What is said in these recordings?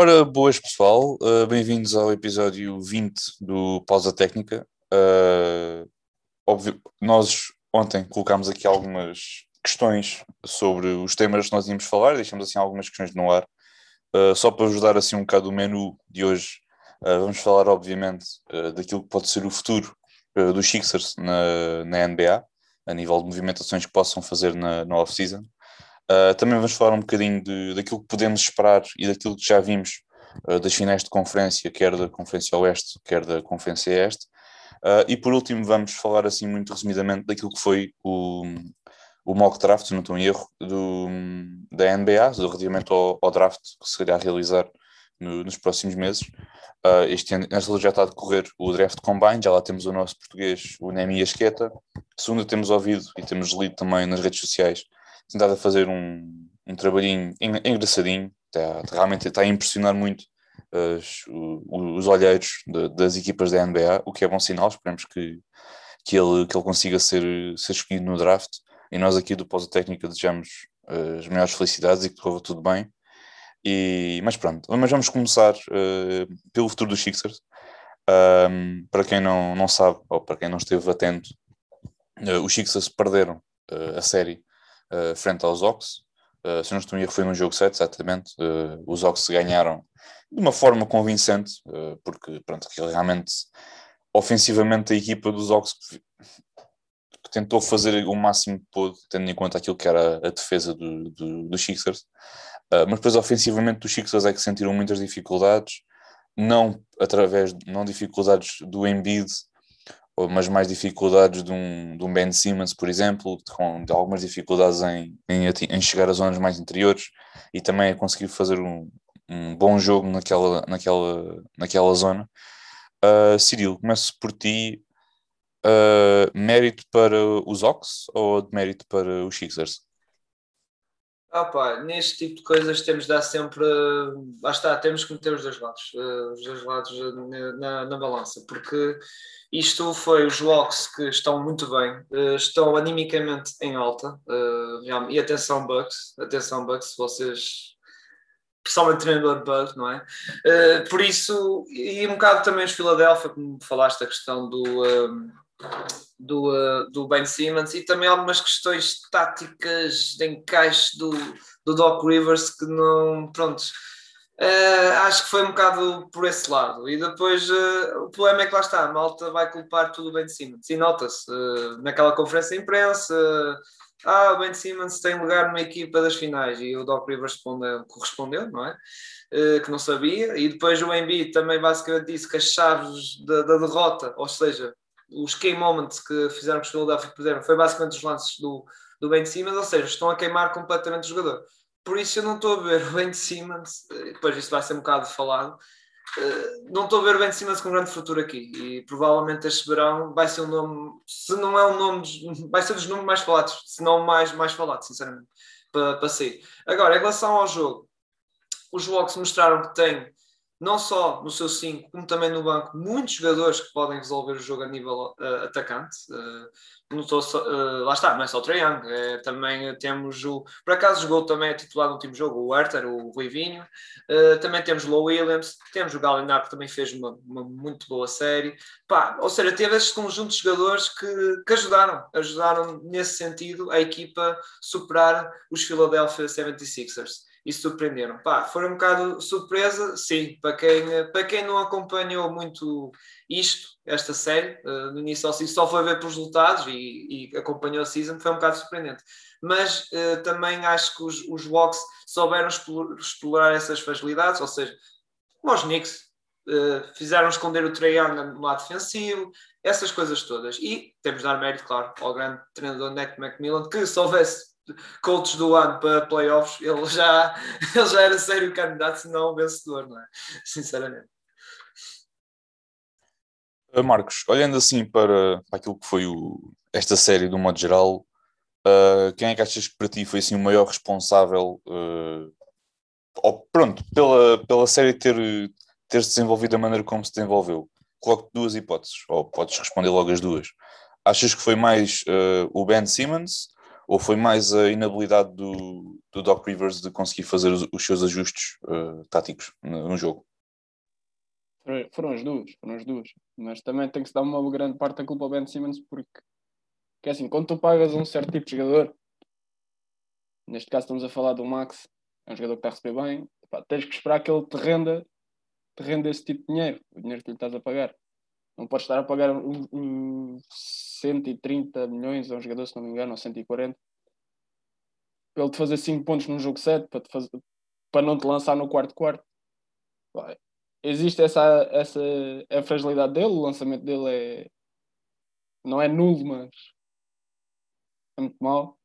Ora, boas pessoal, uh, bem-vindos ao episódio 20 do Pausa Técnica. Uh, óbvio, nós ontem colocámos aqui algumas questões sobre os temas que nós íamos falar, deixamos assim algumas questões no ar, uh, só para ajudar assim um bocado o menu de hoje. vamos falar, obviamente, daquilo que pode ser o futuro dos Sixers na, na NBA, a nível de movimentações que possam fazer na, na off-season. Uh, também vamos falar um bocadinho de, daquilo que podemos esperar e daquilo que já vimos uh, das finais de conferência, quer da Conferência Oeste, quer da Conferência Este. Uh, e por último, vamos falar assim muito resumidamente daquilo que foi o, o mock draft, se não estou em erro, do, da NBA, relativamente ao, ao draft que se irá realizar no, nos próximos meses. Uh, este ano, já está a decorrer o draft combine, já lá temos o nosso português, o Nemi Asqueta. Segundo, temos ouvido e temos lido também nas redes sociais tentado a fazer um, um trabalhinho engraçadinho, está, realmente está a impressionar muito os, os olheiros de, das equipas da NBA, o que é bom sinal, esperemos que, que, ele, que ele consiga ser, ser escolhido no draft, e nós aqui do Pós Técnica desejamos as maiores felicidades e que corra tudo bem. E, mas pronto, mas vamos começar uh, pelo futuro dos Sixers. Um, para quem não, não sabe, ou para quem não esteve atento, uh, os Sixers perderam uh, a série uh, frente aos Ox. Uh, se não estou erro, foi num jogo 7, exatamente. Uh, os Ox ganharam de uma forma convincente, porque pronto, realmente ofensivamente a equipa dos Ox tentou fazer o máximo que pôde, tendo em conta aquilo que era a defesa do, do, dos Sixers. Uh, mas depois ofensivamente os Sixers é que sentiram muitas dificuldades, não através, não dificuldades do Embiid, mas mais dificuldades de um, de um Ben Simmons, por exemplo, com algumas dificuldades em, em, em, chegar às zonas mais interiores e também a conseguir fazer um, um bom jogo naquela, naquela, naquela zona. Uh, Cirilo, começo por ti. Uh, mérito para os Ox ou mérito para os Sixers? Ah, pá, neste tipo de coisas temos de dar sempre. Lá está, temos que meter os dois lados, uh, os dois lados na, na balança, porque isto foi os Locks que estão muito bem, estão animicamente em alta. E atenção, Bucks, atenção, Bucks, vocês. Principalmente treinador Bucks, não é? Uh, por isso, e um bocado também os Philadelphia, como falaste, a questão do. Do, do Ben Simmons e também algumas questões táticas de encaixe do, do Doc Rivers que não, pronto, Uh, acho que foi um bocado por esse lado. E depois uh, o problema é que lá está, a malta vai culpar tudo bem de cima. E nota-se uh, naquela conferência de imprensa: ah, o Ben Simmons tem lugar numa equipa das finais. E o Doc Rivers respondeu, correspondeu, não é? que não sabia. E depois o Embiid também basicamente disse que as chaves da, da derrota, ou seja, os key moments que fizeram que os Philadelphia perderam, foi basicamente os lances do, do Ben Simmons, ou seja, estão a queimar completamente o jogador. Por isso eu não estou a ver o Ben Simmons, eh, depois isso vai ser um bocado falado, eh, não estou a ver o Ben Simmons com grande futuro aqui e provavelmente este verão vai ser um nome, se não é um nome, vai ser dos nomes mais falados, se não mais, mais falado, sinceramente, para, para sair. Agora, em relação ao jogo, os Hawks mostraram que têm não só no seu 5, como também no banco, muitos jogadores que podem resolver o jogo a nível uh, atacante. Uh, só, uh, lá está, não é só o Young, é, também temos o. Por acaso jogou também a titular no último jogo, o Herter, o Ruivinho. também temos o Low Williams, temos o Gallinari que também fez uma, uma, muito boa série. Pá, ou seja, teve este conjunto de jogadores que, que ajudaram, ajudaram nesse sentido a equipa superar os Philadelphia 76ers e surpreenderam. Pá, foi um bocado surpresa, sim, para quem, para quem não acompanhou muito isto, esta série, uh, no início assim, só foi ver pelos resultados e, e, acompanhou a season, foi um bocado surpreendente. Mas uh, também acho que os, os Walks souberam explorar essas facilidades, ou seja, os Knicks uh, fizeram esconder o Trae no lado defensivo, essas coisas todas. E temos de dar mérito, claro, ao grande treinador Nick McMillan, que se coaches do ano para playoffs, ele já, ele já era sério candidato, se não vencedor, não é? Sinceramente. Uh, Marcos, olhando assim para, para aquilo que foi o, esta série do modo geral, uh, quem é que achas que para ti foi assim, o maior responsável, uh, ou, pronto, pela, pela série ter, ter se desenvolvido da maneira como se desenvolveu? Coloco duas hipóteses, ou podes responder logo as duas. Achas que foi mais uh, o Ben Simmons Ou foi mais a inabilidade do, do Doc Rivers de conseguir fazer os, os seus ajustes uh, táticos no, no, jogo? Foram as duas, foram as duas. Mas também tem que se dar uma grande parte da culpa ao Ben Simmons porque que é assim, quando tu pagas um certo tipo de jogador, neste caso estamos a falar do Max, é um jogador que está a receber bem, pá, tens que esperar que ele te renda, te renda esse tipo de dinheiro, o dinheiro que lhe estás a pagar. Não podes estar a pagar um, um 130 milhões a um jogador, se não me engano, ou 140, para ele te fazer 5 pontos num jogo 7, para, te fazer, para não te lançar no quarto quarto. Existe essa, essa a fragilidade dele, o lançamento dele é não é nulo, mas é muito mal.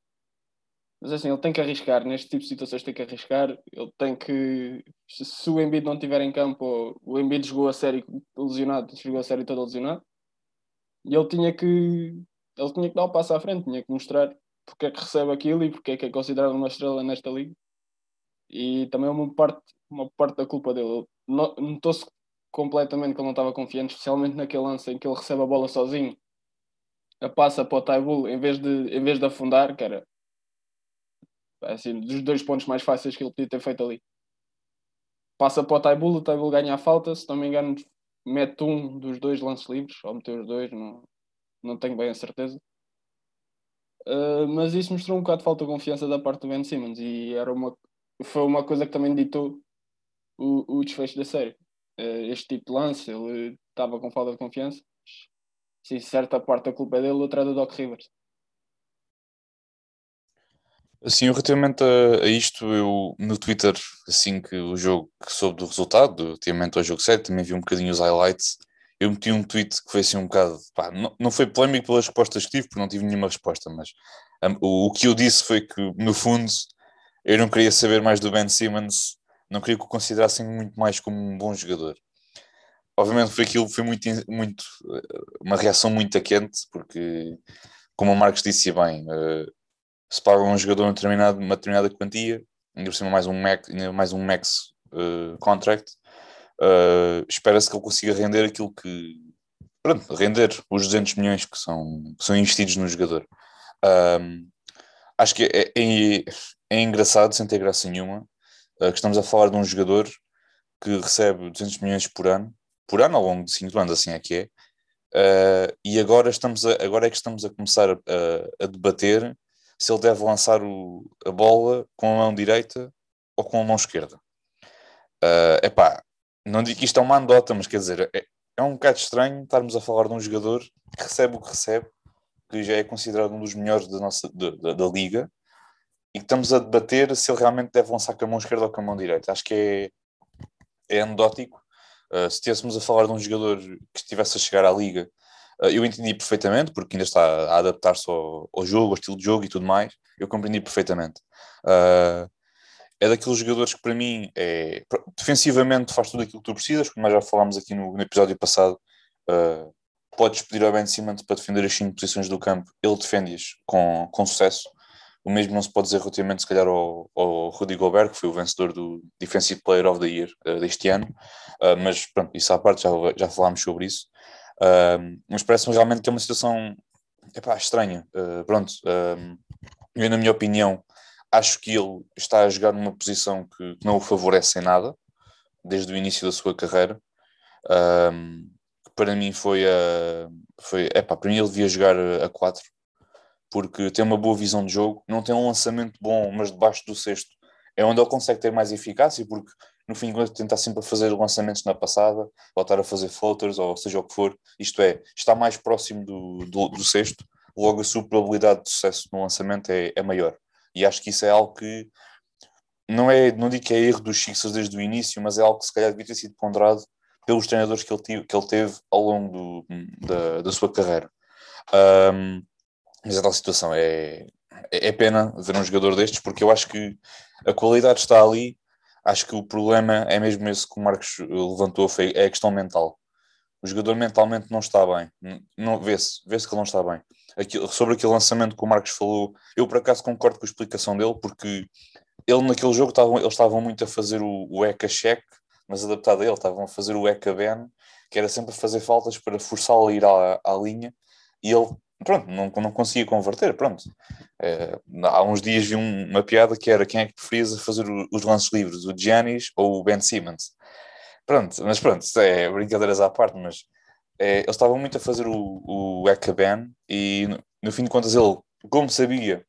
Mas assim, ele tem que arriscar, neste tipo de situações tem que arriscar, ele tem que, se o Embiid não estiver em campo, o Embiid jogou a série lesionado, jogou a série toda lesionado, e ele tinha que, ele tinha que dar o passo à frente, tinha que mostrar porque é que recebe aquilo e porque é que é considerado uma estrela nesta liga. E também é uma parte, uma parte da culpa dele. Notou-se completamente que ele não estava confiante, especialmente naquele lance em que ele recebe a bola sozinho, a passa para o Taibul em vez de, em vez de afundar, que era assim, dos dois pontos mais fáceis que ele podia ter feito ali. Passa para o Taibul, o Taibul ganha a falta, se não me engano, mete um dos dois lances livres, ou meteu os dois, não, não tenho bem a certeza. Uh, mas isso mostrou um bocado de falta de confiança da parte do Ben Simmons e era uma, foi uma coisa que também ditou o, o desfecho da série. Uh, este tipo de lance, ele estava com falta de confiança. Sim, certa parte da culpa é dele, outra é do Doc Rivers. Assim, relativamente a, a, isto, eu no Twitter, assim que o jogo que soube do resultado, relativamente ao jogo 7, também vi um bocadinho os highlights. Eu meti um tweet que foi assim um bocado. Pá, não, não foi polémico pelas respostas que tive, porque não tive nenhuma resposta, mas um, o, o, que eu disse foi que, no fundo, eu não queria saber mais do Ben Simmons, não queria que o considerassem muito mais como um bom jogador. Obviamente foi aquilo, foi muito, muito uma reação muito quente, porque, como o Marcos disse bem, uh, se paga um jogador uma determinada, uma determinada quantia, ainda por cima mais um max, mais um max uh, contract, uh, espera-se que ele consiga render aquilo que pronto, render os 200 milhões que são, que são investidos no jogador. Um, acho que é, é, é, engraçado, sem ter graça nenhuma, uh, que estamos a falar de um jogador que recebe 200 milhões por ano, por ano ao longo de 5 anos, assim é que é, e agora, estamos a, agora é que estamos a começar a, a debater se ele deve lançar o, a bola com a mão direita ou com a mão esquerda. Uh, epá, não digo que isto é uma andota, mas quer dizer, é, é um bocado estranho estarmos a falar de um jogador que recebe o que recebe, que já é considerado um dos melhores da, nossa, da, liga, e que estamos a debater se ele realmente deve lançar com a mão esquerda ou com a mão direita. Acho que é, é anedótico. Uh, se estivéssemos a falar de um jogador que estivesse a chegar à liga ah, eu entendi perfeitamente, porque ainda está a adaptar-se ao, ao, jogo, ao estilo de jogo e tudo mais. Eu compreendi perfeitamente. Uh, é daqueles jogadores que, para mim, é, defensivamente faz tudo aquilo que tu precisas, como nós já falámos aqui no, no episódio passado. Uh, podes pedir ao Ben Simmons para defender as 5 posições do campo, ele defende-as com, com sucesso. O mesmo não se pode dizer relativamente, se calhar, ao, ao Rudy Gobert, que foi o vencedor do Defensive Player of the Year uh, deste ano. Uh, mas, pronto, isso à parte, já, já falámos sobre isso. Mas parece-me realmente que é uma situação epá, estranha. Uh, pronto, uh, eu, na minha opinião, acho que ele está a jogar numa posição que não o favorece em nada, desde o início da sua carreira. para mim foi a. Foi, epá, para mim ele devia jogar a 4, porque tem uma boa visão de jogo, não tem um lançamento bom, mas debaixo do sexto é onde ele consegue ter mais eficácia, porque no fim de contas tentar sempre fazer lançamentos na passada, voltar a fazer floaters, ou seja o que for, isto é, está mais próximo do, do, do sexto, logo a sua probabilidade de sucesso no lançamento é, é, maior. E acho que isso é algo que não é, não digo que é erro dos Sixers desde o início, mas é algo que se calhar devia ter sido ponderado pelos treinadores que ele, tive, que ele teve ao longo do, da, da sua carreira. Um, mas a tal situação é, é, é pena ver um jogador destes, porque eu acho que a qualidade está ali acho que o problema é mesmo esse que o Marcos levantou, foi, é a questão mental. O jogador mentalmente não está bem, não, vê-se vê que ele não está bem. Aquilo, sobre aquele lançamento que o Marcos falou, eu por acaso concordo com a explicação dele, porque ele naquele jogo estavam, eles estavam muito a fazer o, o ECA check, mas adaptado a ele, estavam a fazer o ECA Ben, que era sempre fazer faltas para forçá-lo a ir à, à linha, e ele pronto, não, não conseguia converter, pronto. É, há uns dias vi um, uma piada que era quem é que preferias fazer os lances livres, o Giannis ou o Ben Simmons? Pronto, mas pronto, é brincadeiras à parte, mas é, eles estavam muito a fazer o, o e no, no fim de contas ele, como sabia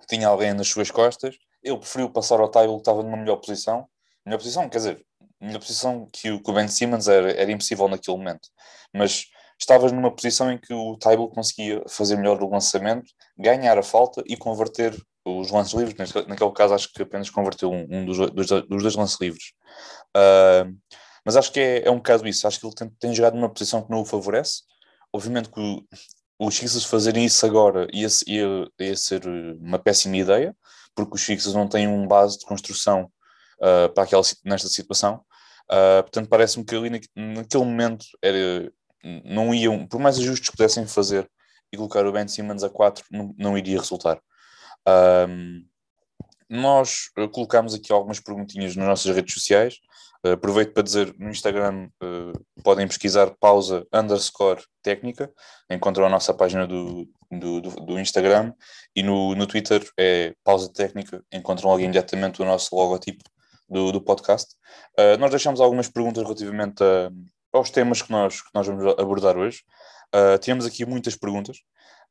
que tinha alguém nas suas costas, ele preferiu passar ao Tybalt que estava numa melhor posição, melhor posição, quer dizer, melhor posição que o, que o Ben Simmons era, era impossível naquele momento, mas estavas numa posição em que o Tybal conseguia fazer melhor o lançamento, ganhar a falta e converter os lances livres. Naquele caso, acho que apenas converteu um, um dos, dos, dos, dois lances livres. Uh, mas acho que é, é, um bocado isso. Acho que ele tem, tem, jogado numa posição que não o favorece. Obviamente que os Sixers fazerem isso agora ia, ia, ia, ser uma péssima ideia, porque os Sixers não têm um base de construção uh, para aquela, nesta situação. Uh, portanto, parece-me que ali naquele momento era, não iam, por mais ajustes que pudessem fazer e colocar o Ben Simmons a 4, não, não iria resultar. Um, nós uh, colocámos aqui algumas perguntinhas nas nossas redes sociais. Uh, aproveito para dizer no Instagram uh, podem pesquisar pausa underscore técnica, encontram a nossa página do, do, do, do, Instagram e no, no Twitter é pausa técnica, encontram logo imediatamente o nosso logotipo do, do podcast. Uh, nós deixamos algumas perguntas relativamente a, aos temas que nós, que nós vamos abordar hoje. Uh, tínhamos aqui muitas perguntas.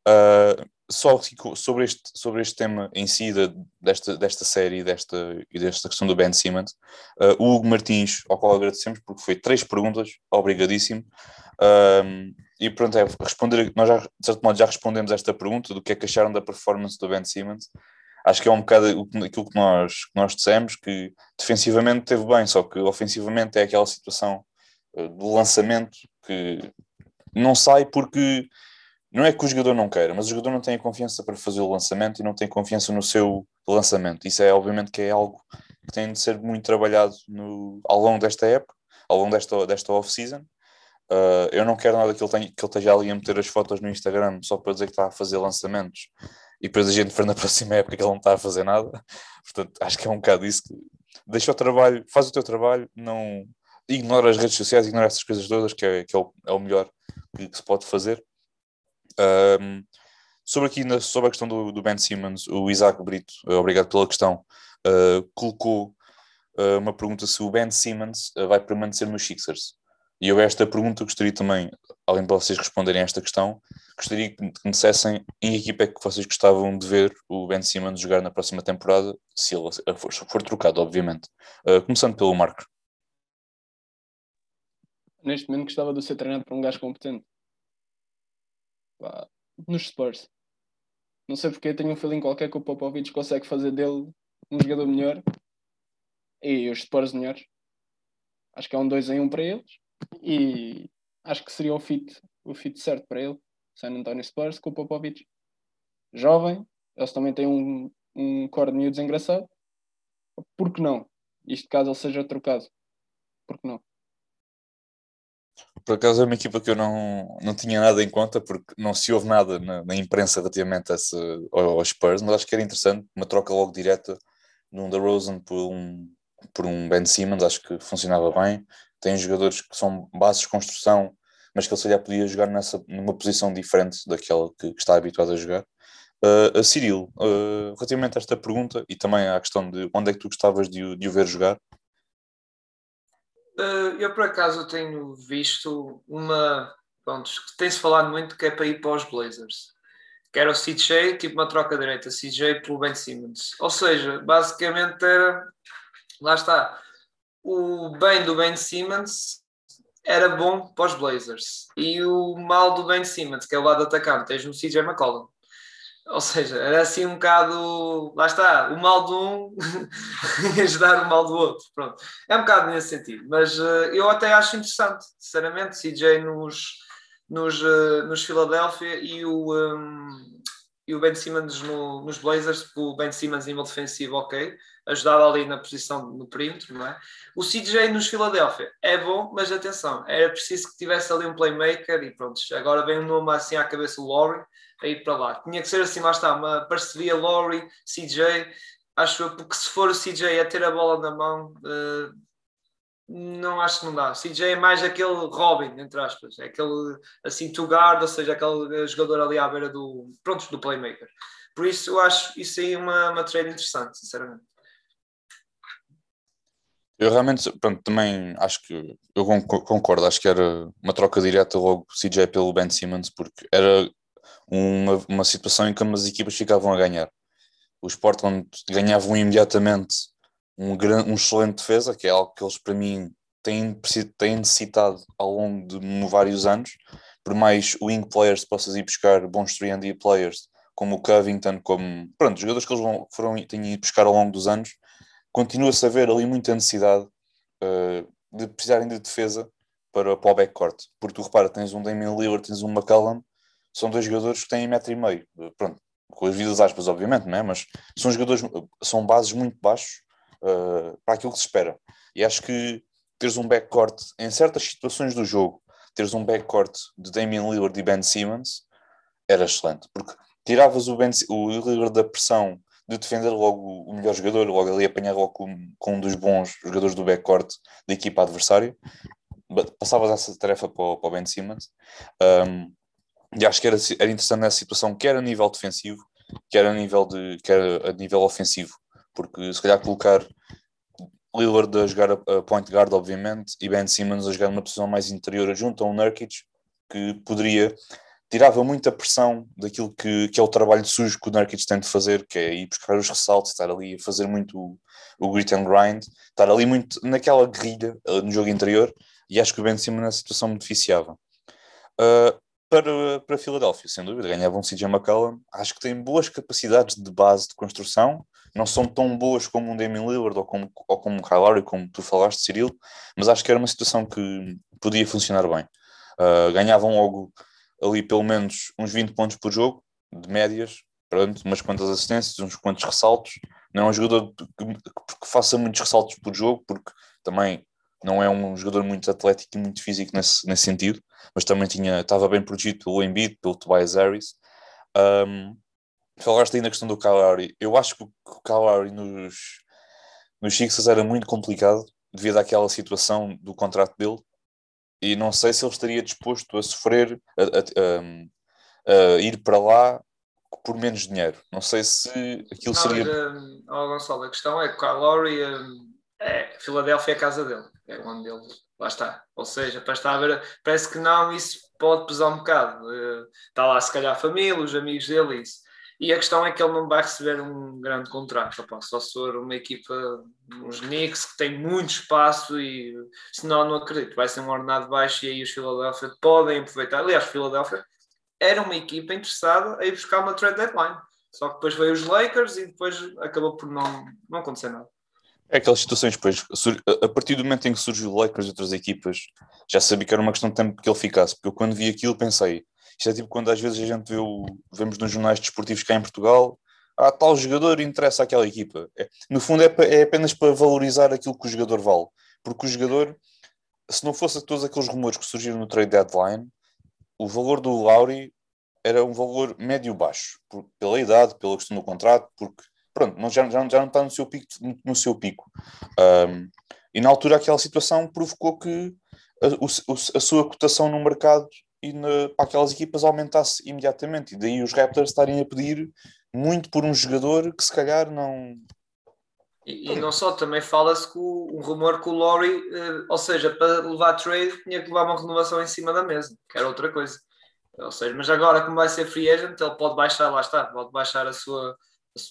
Uh, só sobre este, sobre este tema em si, de, desta, desta série desta, e desta questão do Ben Simmons, uh, o Hugo Martins, ao qual agradecemos, porque foi três perguntas, obrigadíssimo. Uh, e pronto, é responder, nós já, de certo modo já respondemos esta pergunta do que é que acharam da performance do Ben Simmons. Acho que é um bocado aquilo que nós, que nós dissemos, que defensivamente teve bem, só que ofensivamente é aquela situação do lançamento que não sai porque não é que o jogador não queira, mas o jogador não tem a confiança para fazer o lançamento e não tem confiança no seu lançamento. Isso é obviamente que é algo que tem de ser muito trabalhado no, ao longo desta época, ao longo desta, desta off-season. Uh, eu não quero nada que ele, tenha, que ele esteja ali a meter as fotos no Instagram só para dizer que está a fazer lançamentos e depois a gente for na próxima época que ele não está a fazer nada. Portanto, acho que é um bocado isso. Que deixa o trabalho, faz o teu trabalho, não, ignora as redes sociais, ignora essas coisas todas, que é, que é, o, é o melhor que, que, se pode fazer. Um, sobre aqui na, sobre a questão do, do, Ben Simmons, o Isaac Brito, eh, obrigado pela questão, uh, colocou uh, uma pergunta se o Ben Simmons uh, vai permanecer nos Sixers. E eu esta pergunta gostaria também, além de vocês responderem a esta questão, gostaria que me dissessem em que equipa é que vocês gostavam de ver o Ben Simmons jogar na próxima temporada, se ele for, for trocado, obviamente. começando pelo Marco neste momento gostava de ser treinado por um gajo competente. nos Spurs. Não sei porque tenho um feeling qualquer que o Popovich consegue fazer dele um jogador melhor e os Spurs melhores. Acho que é um 2 em 1 um para eles e acho que seria o fit, o fit certo para ele. San Antonio Spurs com o Popovich. Jovem, eles também têm um, um core de miúdos engraçado. Por que não? Isto caso ele seja trocado. Por que não? Por acaso é uma equipa que eu não, não tinha nada em conta, porque não se ouve nada na, na imprensa relativamente a esse, aos Spurs, mas acho que era interessante, uma troca logo direta num da Rosen por um, por um Ben Simmons, acho que funcionava bem. Tem jogadores que são bases de construção, mas que ele se calhar podia jogar nessa, numa posição diferente daquela que, que está habituado a jogar. Uh, Cyril, uh, relativamente a esta pergunta e também à questão de onde é que tu gostavas de, de o ver jogar, eu por acaso tenho visto uma. Pronto, tem-se falado muito que é para ir para os Blazers. Que era o CJ, tipo uma troca direita, CJ pelo Ben Simmons. Ou seja, basicamente era. Lá está. O bem do Ben Simmons era bom para os Blazers. E o mal do Ben Simmons, que é o lado atacante, tens no CJ McCollum. Ou seja, era assim um bocado. Lá está, o mal de um ajudar o mal do outro. Pronto. É um bocado nesse sentido. Mas uh, eu até acho interessante, sinceramente, CJ nos, nos, uh, nos Philadelphia e o, um, e o Ben Simmons no, nos Blazers, o Ben Simmons nível defensivo, ok, ajudava ali na posição no perímetro, não é? O CJ nos Philadelphia é bom, mas atenção, era preciso que tivesse ali um playmaker e pronto, agora vem um nome assim à cabeça, o Laurie a ir para lá. Tinha que ser assim, lá está, uma parceria Laurie, CJ, acho eu, porque se for o CJ a ter a bola na mão, uh, não acho que não dá. CJ é mais aquele Robin, entre aspas, é aquele assim to guard, ou seja, aquele jogador ali à beira do, pronto, do playmaker. Por isso eu acho isso aí uma, uma trade interessante, sinceramente. Eu realmente, pronto, também acho que eu concordo, acho que era uma troca direta logo CJ pelo Ben Simmons, porque era uma, uma situação em que as equipas ficavam a ganhar. Os Portland ganhavam imediatamente um, grande, um excelente defesa, que é algo que eles para mim têm, têm necessitado ao longo de vários anos, por mais wing players possas ir buscar bons 3D players, como o Covington, como pronto, jogadores que eles vão, foram, têm ido buscar ao longo dos anos, continua-se a haver ali muita necessidade uh, de precisarem de defesa para, para o backcourt. Porque tu repara, tens um Damian Lillard, tens um McCallum, são dois jogadores que têm metro e meio. Pronto, com as vidas aspas, obviamente, não é? mas são jogadores, são bases muito baixos uh, para aquilo que se espera. E acho que teres um backcourt em certas situações do jogo, teres um backcourt de Damian Lillard e Ben Simmons, era excelente, porque tiravas o, ben, o Lillard da pressão de defender logo o melhor jogador, logo ali apanhar logo com, com um dos bons jogadores do backcourt da equipa adversária, passavas essa tarefa para o, para o Ben Simmons. Um, e acho que era, era interessante nessa situação, quer a nível defensivo, quer a nível, de, quer a nível ofensivo, porque se calhar colocar Lillard a jogar a point guard, obviamente, e Ben Simmons a jogar numa posição mais interior junto a um Nurkic, que poderia tirava muita pressão daquilo que, que é o trabalho sujo que o Nurkic tem de fazer, que é ir buscar os ressaltos, estar ali a fazer muito o, o grit and grind, estar ali muito naquela guerrilha uh, no jogo interior, e acho que o Ben Simmons na situação beneficiava. Uh, para, para Filadélfia, sem dúvida, ganhava um CJ McCollum, acho que tem boas capacidades de base de construção, não são tão boas como um Damien Lillard ou como, ou como um Kyle Lowry, como tu falaste, Cyril, mas acho que era uma situação que podia funcionar bem. Uh, ganhavam logo ali pelo menos uns 20 pontos por jogo, de médias, pronto, umas quantas assistências, uns quantos ressaltos. Não é um jogador que, que faça muitos ressaltos por jogo, porque também não é um jogador muito atlético e muito físico nesse, nesse sentido, mas também tinha, estava bem protegido pelo Embiid, pelo Tobias Harris. Um, falaste aí na questão do Kawhi. Eu acho que o Kawhi nos, nos Sixers era muito complicado devido àquela situação do contrato dele e não sei se ele estaria disposto a sofrer, a, a, a, a ir para lá por menos dinheiro. Não sei se aquilo não, seria. Mas, oh, Gonçalo, a questão é que o Lowry, um, é, Filadélfia é a casa dele, é onde ele lá está. Ou seja, para estar a ver, parece que não, isso pode pesar um bocado. Está lá, se calhar, a família, os amigos dele, isso. E a questão é que ele não vai receber um grande contrato, opa, só se for uma equipa, uns Knicks, que tem muito espaço e senão não acredito, vai ser um ordenado baixo e aí os Philadelphia podem aproveitar. Aliás, Philadelphia era uma equipa interessada ir buscar uma trade deadline, só que depois veio os Lakers e depois acabou por não, não acontecer nada. É aquelas situações, depois, a partir do momento em que surgiu o Lakers e outras equipas, já sabia que era uma questão de tempo que ele ficasse, porque eu quando vi aquilo pensei, isto é tipo quando às vezes a gente vê o, vemos nos jornais desportivos cá em Portugal, ah, tal jogador interessa àquela equipa. É, no fundo é, é, apenas para valorizar aquilo que o jogador vale. Porque o jogador, se não fosse todos aqueles rumores que surgiram no trade deadline, o valor do Lauri era um valor médio-baixo, pela idade, pela questão do contrato, porque pronto, não, já, já, já não está no seu pico. No seu pico. Um, e na altura aquela situação provocou que a, a sua cotação no mercado e na, para aquelas equipas aumentasse imediatamente. E daí os Raptors estarem a pedir muito por um jogador que se calhar não. E, e não só, também fala-se que o, um rumor que o Laurie, eh, ou seja, para levar trade, tinha que levar uma renovação em cima da mesa, que era outra coisa. Ou seja, mas agora, como vai ser free agent, ele pode baixar, lá está, pode baixar a sua,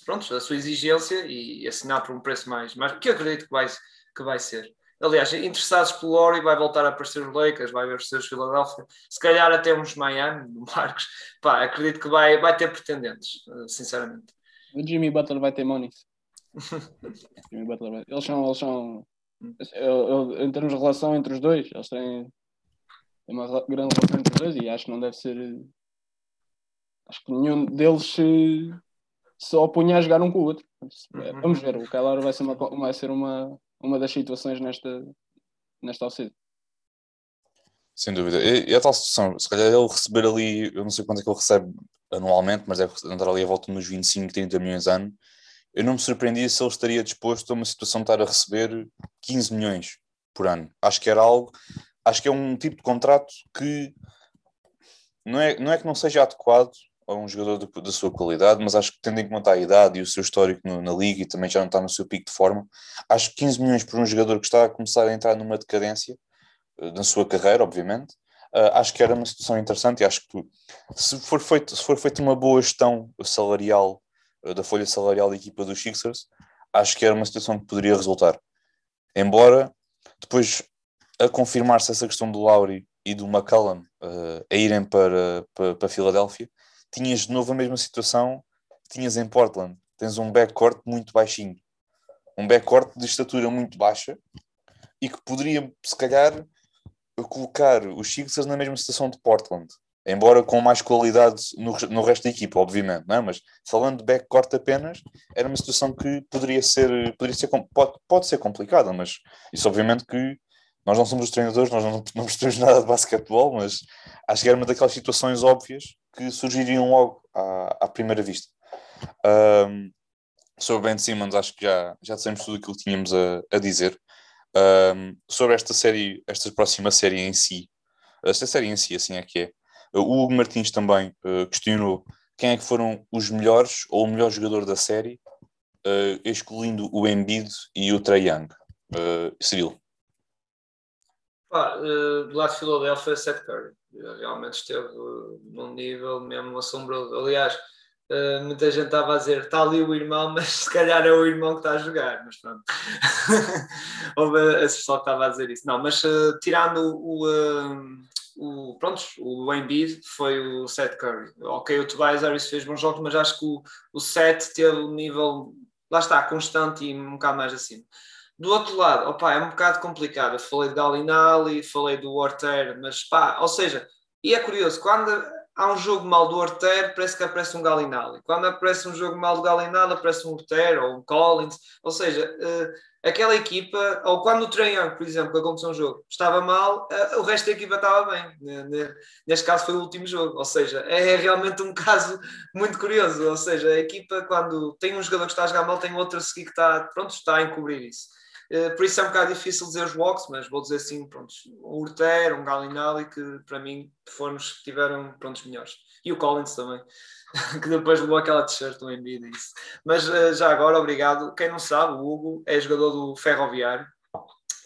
pronto, a sua exigência e assinar por um preço mais, mais que eu acredito que vai, que vai ser. Aliás, interessados pelo Lori, vai voltar a aparecer os Lakers, vai aparecer os Philadelphia, se calhar até uns Miami, Marcos. Pá, acredito que vai, vai ter pretendentes, eh, sinceramente. O Jimmy Butler vai ter money. Jimmy Butler vai... Eles são, eles são eu, eu, em termos de relação entre os dois, eles têm, têm uma grande relação entre os dois e acho que não deve ser. Acho que nenhum deles se, se opunha a jogar um com o outro. Uhum. Vamos ver, o Kyler vai ser uma, vai ser uma, uma das situações nesta, nesta off Sem dúvida. E, e, a tal situação, se calhar ele receber ali, eu não sei quanto é que ele recebe anualmente, mas deve andar ali a volta nos 25, 30 milhões de ano. Eu não me surpreendia se ele estaria disposto a uma situação de estar a receber 15 milhões por ano. Acho que era algo, acho que é um tipo de contrato que não é, não é que não seja adequado a um jogador da sua qualidade, mas acho que tendo em conta a idade e o seu histórico no, na liga e também já não está no seu pico de forma, acho que 15 milhões por um jogador que está a começar a entrar numa decadência uh, na sua carreira, obviamente, uh, acho que era uma situação interessante e acho que tu, se for feito, se for feita uma boa gestão salarial uh, da folha salarial da equipa dos Sixers, acho que era uma situação que poderia resultar. Embora depois a confirmar-se essa questão do Lowry e do McCallum uh, a irem para, para, para Filadélfia, tinhas de novo a mesma situação que tinhas em Portland. Tens um backcourt muito baixinho. Um backcourt de estatura muito baixa e que poderia, se calhar, colocar os Sixers na mesma situação de Portland. Embora com mais qualidade no, no resto da equipa, obviamente, não é? mas falando de backcourt apenas, era uma situação que poderia ser, poderia ser pode, pode ser complicada, mas isso obviamente que nós não somos os treinadores, nós não, não percebemos nada de basquetebol, mas acho que era uma daquelas situações óbvias que surgiriam logo à, à primeira vista. Um, sobre Ben Simmons, acho que já, já dissemos tudo aquilo que tínhamos a, a dizer. Um, sobre esta série, esta próxima série em si, esta série em si, assim é que é. O Hugo Martins também uh, questionou quem é que foram os melhores ou o melhor jogador da série, uh, excluindo o Embiid e o Trae Young. Uh. Uh, do lado de Filadélfia, Seth Curry. Realmente esteve num nível mesmo assombroso. Aliás, muita gente estava a dizer está ali o irmão, mas se calhar é o irmão que está a jogar. Mas pronto. Houve esse pessoal que estava a dizer isso. Não, mas tirando o. o, pronto, o Embiid foi o Seth Curry. Ok, o Tobias Harris fez bons jogos, mas acho que o, o Seth teve um nível, lá está, constante e um bocado mais acima. Do outro lado, opa, é um bocado complicado. Eu falei de Galinali, falei do Orter, mas pá, ou seja, e é curioso, quando há um jogo mal do Orter, parece que aparece um Galinali. Quando aparece um jogo mal do Galinali, aparece um Orter ou um Collins. Ou seja, uh, aquela equipa, ou quando o Trae por exemplo, que aconteceu um jogo, estava mal, uh, o resto da equipa estava bem. Neste caso foi o último jogo. Ou seja, é realmente um caso muito curioso. Ou seja, a equipa, quando tem um jogador que está a jogar mal, tem outro a seguir que está, pronto, está a encobrir isso. Eh, por isso é um bocado difícil dizer os walks, mas vou dizer assim, pronto, um Urter, um Galinali, que para mim foram os que tiveram prontos melhores. E o Collins também, que depois levou aquela t-shirt no Embiid isso. Mas uh, já agora, obrigado. Quem não sabe, o Hugo é jogador do Ferroviário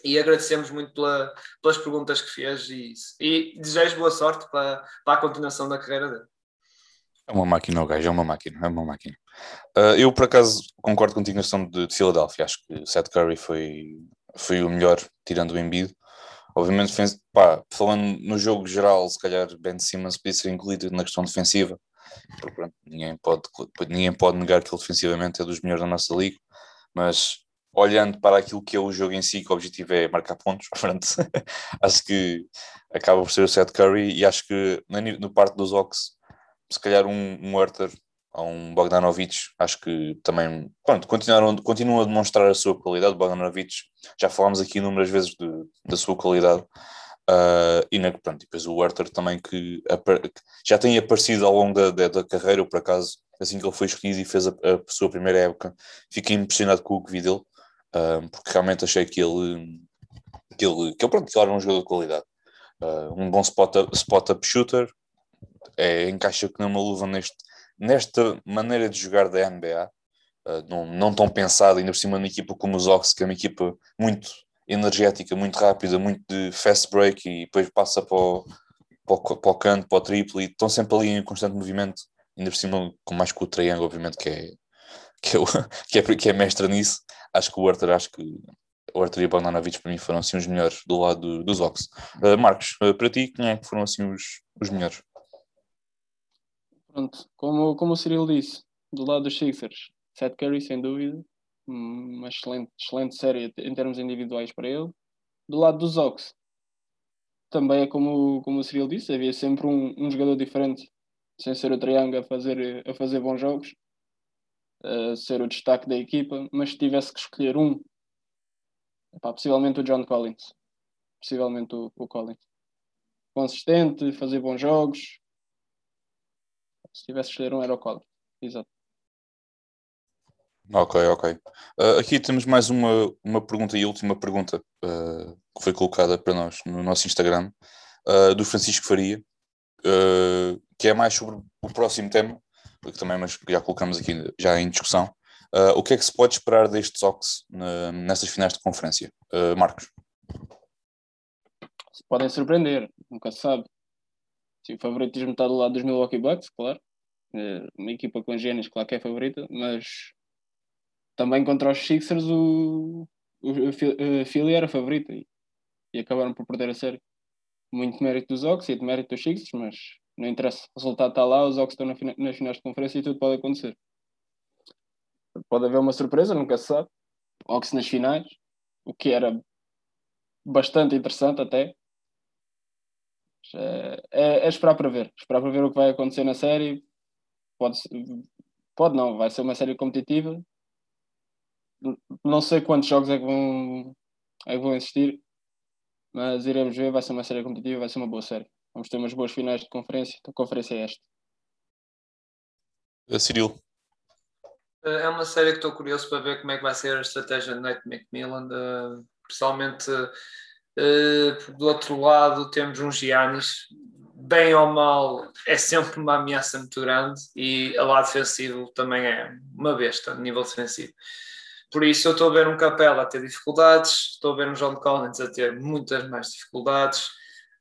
e agradecemos muito pela, pelas perguntas que fez e, e desejo boa sorte para, para a continuação da carreira dele. É uma máquina, o gajo, é uma máquina, é uma máquina. Uh, eu, por acaso, concordo contigo na questão de, de Filadélfia. Acho que Seth Curry foi, foi o melhor, tirando o Embiid. Obviamente, pá, falando no jogo geral, se calhar Ben Simmons podia ser incluído na questão defensiva. Porque, pronto, ninguém, pode, ninguém pode negar que ele defensivamente é dos melhores da nossa liga. Mas, olhando para aquilo que é o jogo em si, que o objetivo é marcar pontos, pronto, acho que acaba por ser o Seth Curry. E acho que, no parte dos Ox, se calhar um, um Herter ou um Bogdanovic, acho que também, pronto, continuaram, continuam a demonstrar a sua qualidade. Bogdanovic, já falámos aqui inúmeras vezes de, da sua qualidade. Uh, e na, pronto, depois o Herter também que, já tem aparecido ao longo da, da, da, carreira, por acaso, assim que ele foi escolhido e fez a, a sua primeira época, fiquei impressionado com o que vi dele, uh, porque realmente achei que ele, que ele, que ele, pronto, que ele era um jogador de qualidade. Uh, um bom spot-up spot shooter, é, encaixa que numa luva neste, nesta maneira de jogar da NBA, uh, não, não tão pensada, ainda por cima numa equipa como os Ox, que é uma equipa muito energética, muito rápida, muito de fast break e depois passa para o, para o, para o canto, para o triplo e estão sempre ali em constante movimento, ainda por cima com mais com o triângulo, obviamente, que é, que é, o, que é, que é mestre nisso. Acho que o Arthur, acho que o Arthur e o Bogdanovic para mim foram assim os melhores do lado dos Ox. Uh, Marcos, uh, para ti, quem é que foram assim os, os melhores? Pronto, como, como o Cyril disse, do lado dos Sixers, Seth Curry, sem dúvida, uma excelente, excelente série em termos individuais para ele. Do lado dos Ox, também é como, como o Cyril disse, havia sempre um, um jogador diferente, sem ser o Triangle a fazer, a fazer bons jogos, a ser o destaque da equipa, mas se tivesse que escolher um, epá, possivelmente o John Collins. Possivelmente o, o Collins. Consistente, fazer bons jogos, se tivesse escolher um, era o Collins. Exato. Ok, ok. Uh, aqui temos mais uma, uma pergunta e última pergunta uh, que foi colocada para nós no nosso Instagram, uh, do Francisco Faria, que é mais sobre o próximo tema, que também mas já colocamos aqui já em discussão. o que é que se pode esperar destes Ox nessas finais de conferência? Marcos? Se podem surpreender, nunca se sabe. Se o favoritismo está do lado dos Milwaukee Bucks, claro. É uma equipa com gênios, claro que é favorita, mas também contra os Sixers o, o, a Philly era favorita e, e, acabaram por perder a série. Muito mérito dos Ox e de mérito dos Sixers, mas não interessa. O resultado está lá, os Ox estão na, nas finais de conferência e tudo pode acontecer. Pode haver uma surpresa, nunca se sabe. Ox nas finais, o que era bastante interessante até. É, é, é, esperar para ver. Esperar para ver o que vai acontecer na série. Pode, pode não, vai ser uma série competitiva não sei quantos jogos é que vão, é que vão existir, mas iremos ver. Vai ser uma série competitiva, vai ser uma boa série. Vamos ter umas boas finais de conferência. A conferência é esta. Uh, Cirilo. Eh, é uma série que estou curioso para ver como é que vai ser a estratégia de Nate McMillan. Uh, pessoalmente, uh, do outro lado, temos um Giannis. Bem ou mal, é sempre uma ameaça muito grande e a lado defensivo também é uma besta, a nível defensivo. Por isso, eu estou a ver um Capela a ter dificuldades, estou a ver um John Collins a ter muitas mais dificuldades.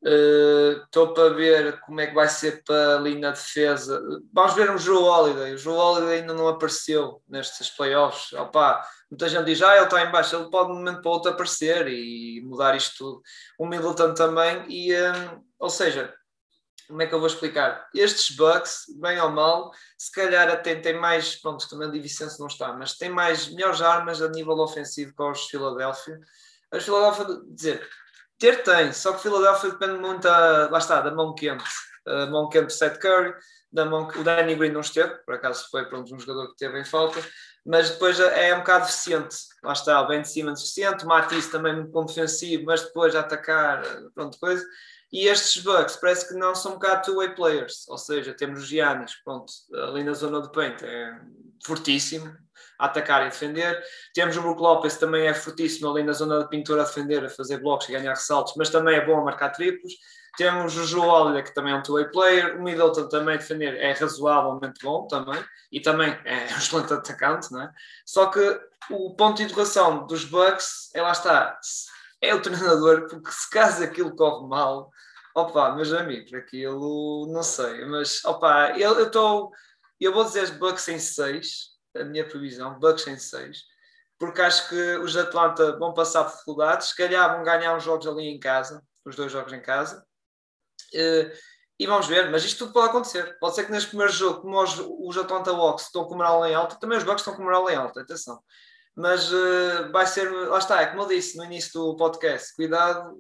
Uh, estou para ver como é que vai ser para ali na defesa. Vamos ver um Joe Holiday. O Joe Holiday ainda não apareceu nestes playoffs. Opa, muita gente diz, ah, ele está em baixo, ele pode de um momento para outro aparecer e mudar isto tudo. O Middleton também, e, um, eh, ou seja, como é que eu vou explicar? Estes Bucks, bem ou mal, se calhar até tem mais, pronto, também a Divicense não está, mas tem mais, melhores armas a nível ofensivo que os Philadelphia. As Philadelphia, dizer, ter tem, só que Philadelphia depende muito, da, lá está, da mão quente. A mão quente Seth Curry, da mão, o Danny Green não esteve, por acaso foi pronto, um jogador que teve em falta, mas depois é um bocado deficiente. Lá está, o Ben Simmons deficiente, o Matisse também muito bom defensivo, mas depois a atacar, pronto, coisa. E estes Bucks parece que não são um bocado two-way players, ou seja, temos os Giannis, pronto, ali na zona do paint é fortíssimo, a atacar e defender. Temos o Brook Lopez, também é fortíssimo ali na zona de pintura a defender, a fazer blocos e ganhar ressaltos, mas também é bom a marcar triplos. Temos o Joe Holiday, que também é um two-way player. O Middleton também a defender é razoavelmente bom também. E também é um excelente atacante, não é? Só que o ponto de interrogação dos Bucks, é lá está, é o treinador, porque se caso aquilo corre mal, opa, meus amigos, aquilo não sei, mas opa, eu estou, eu, vou dizer Bucks em 6, a minha previsão, Bucks em 6, porque acho que os Atlanta vão passar dificuldades, se calhar vão ganhar uns jogos ali em casa, os dois jogos em casa, eh, e vamos ver, mas isto tudo pode acontecer. Pode ser que neste primeiro jogo, como os, os Atlanta Hawks estão com moral em alta, também os Bucks estão com moral em alta, atenção mas uh, vai ser, lá está, é como eu disse no início do podcast, cuidado,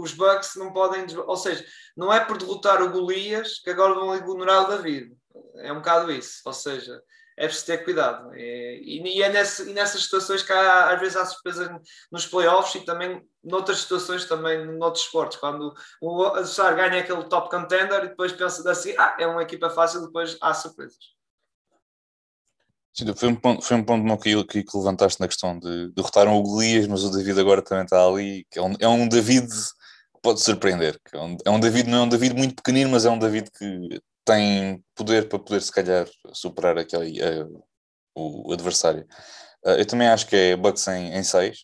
os Bucks não podem, ou seja, não é por derrotar o Golias que agora vão ignorar o David, é um bocado isso, ou seja, é preciso ter cuidado, e, e é nesse, e nessas situações que há, às vezes há surpresa nos playoffs e também noutras situações também, noutros esportes, quando o adversário ganha aquele top contender e depois pensa assim, ah, é uma equipa fácil, depois há surpresas. Sim, foi um ponto, foi um ponto bom que, que, que levantaste na questão de derrotaram o Golias, mas o David agora também está ali, que é um, é um David que pode surpreender. Que é, um, é um David, não é um David muito pequenino, mas é um David que tem poder para poder, se calhar, superar aquele, uh, o adversário. Uh, eu também acho que é Bucks em 6.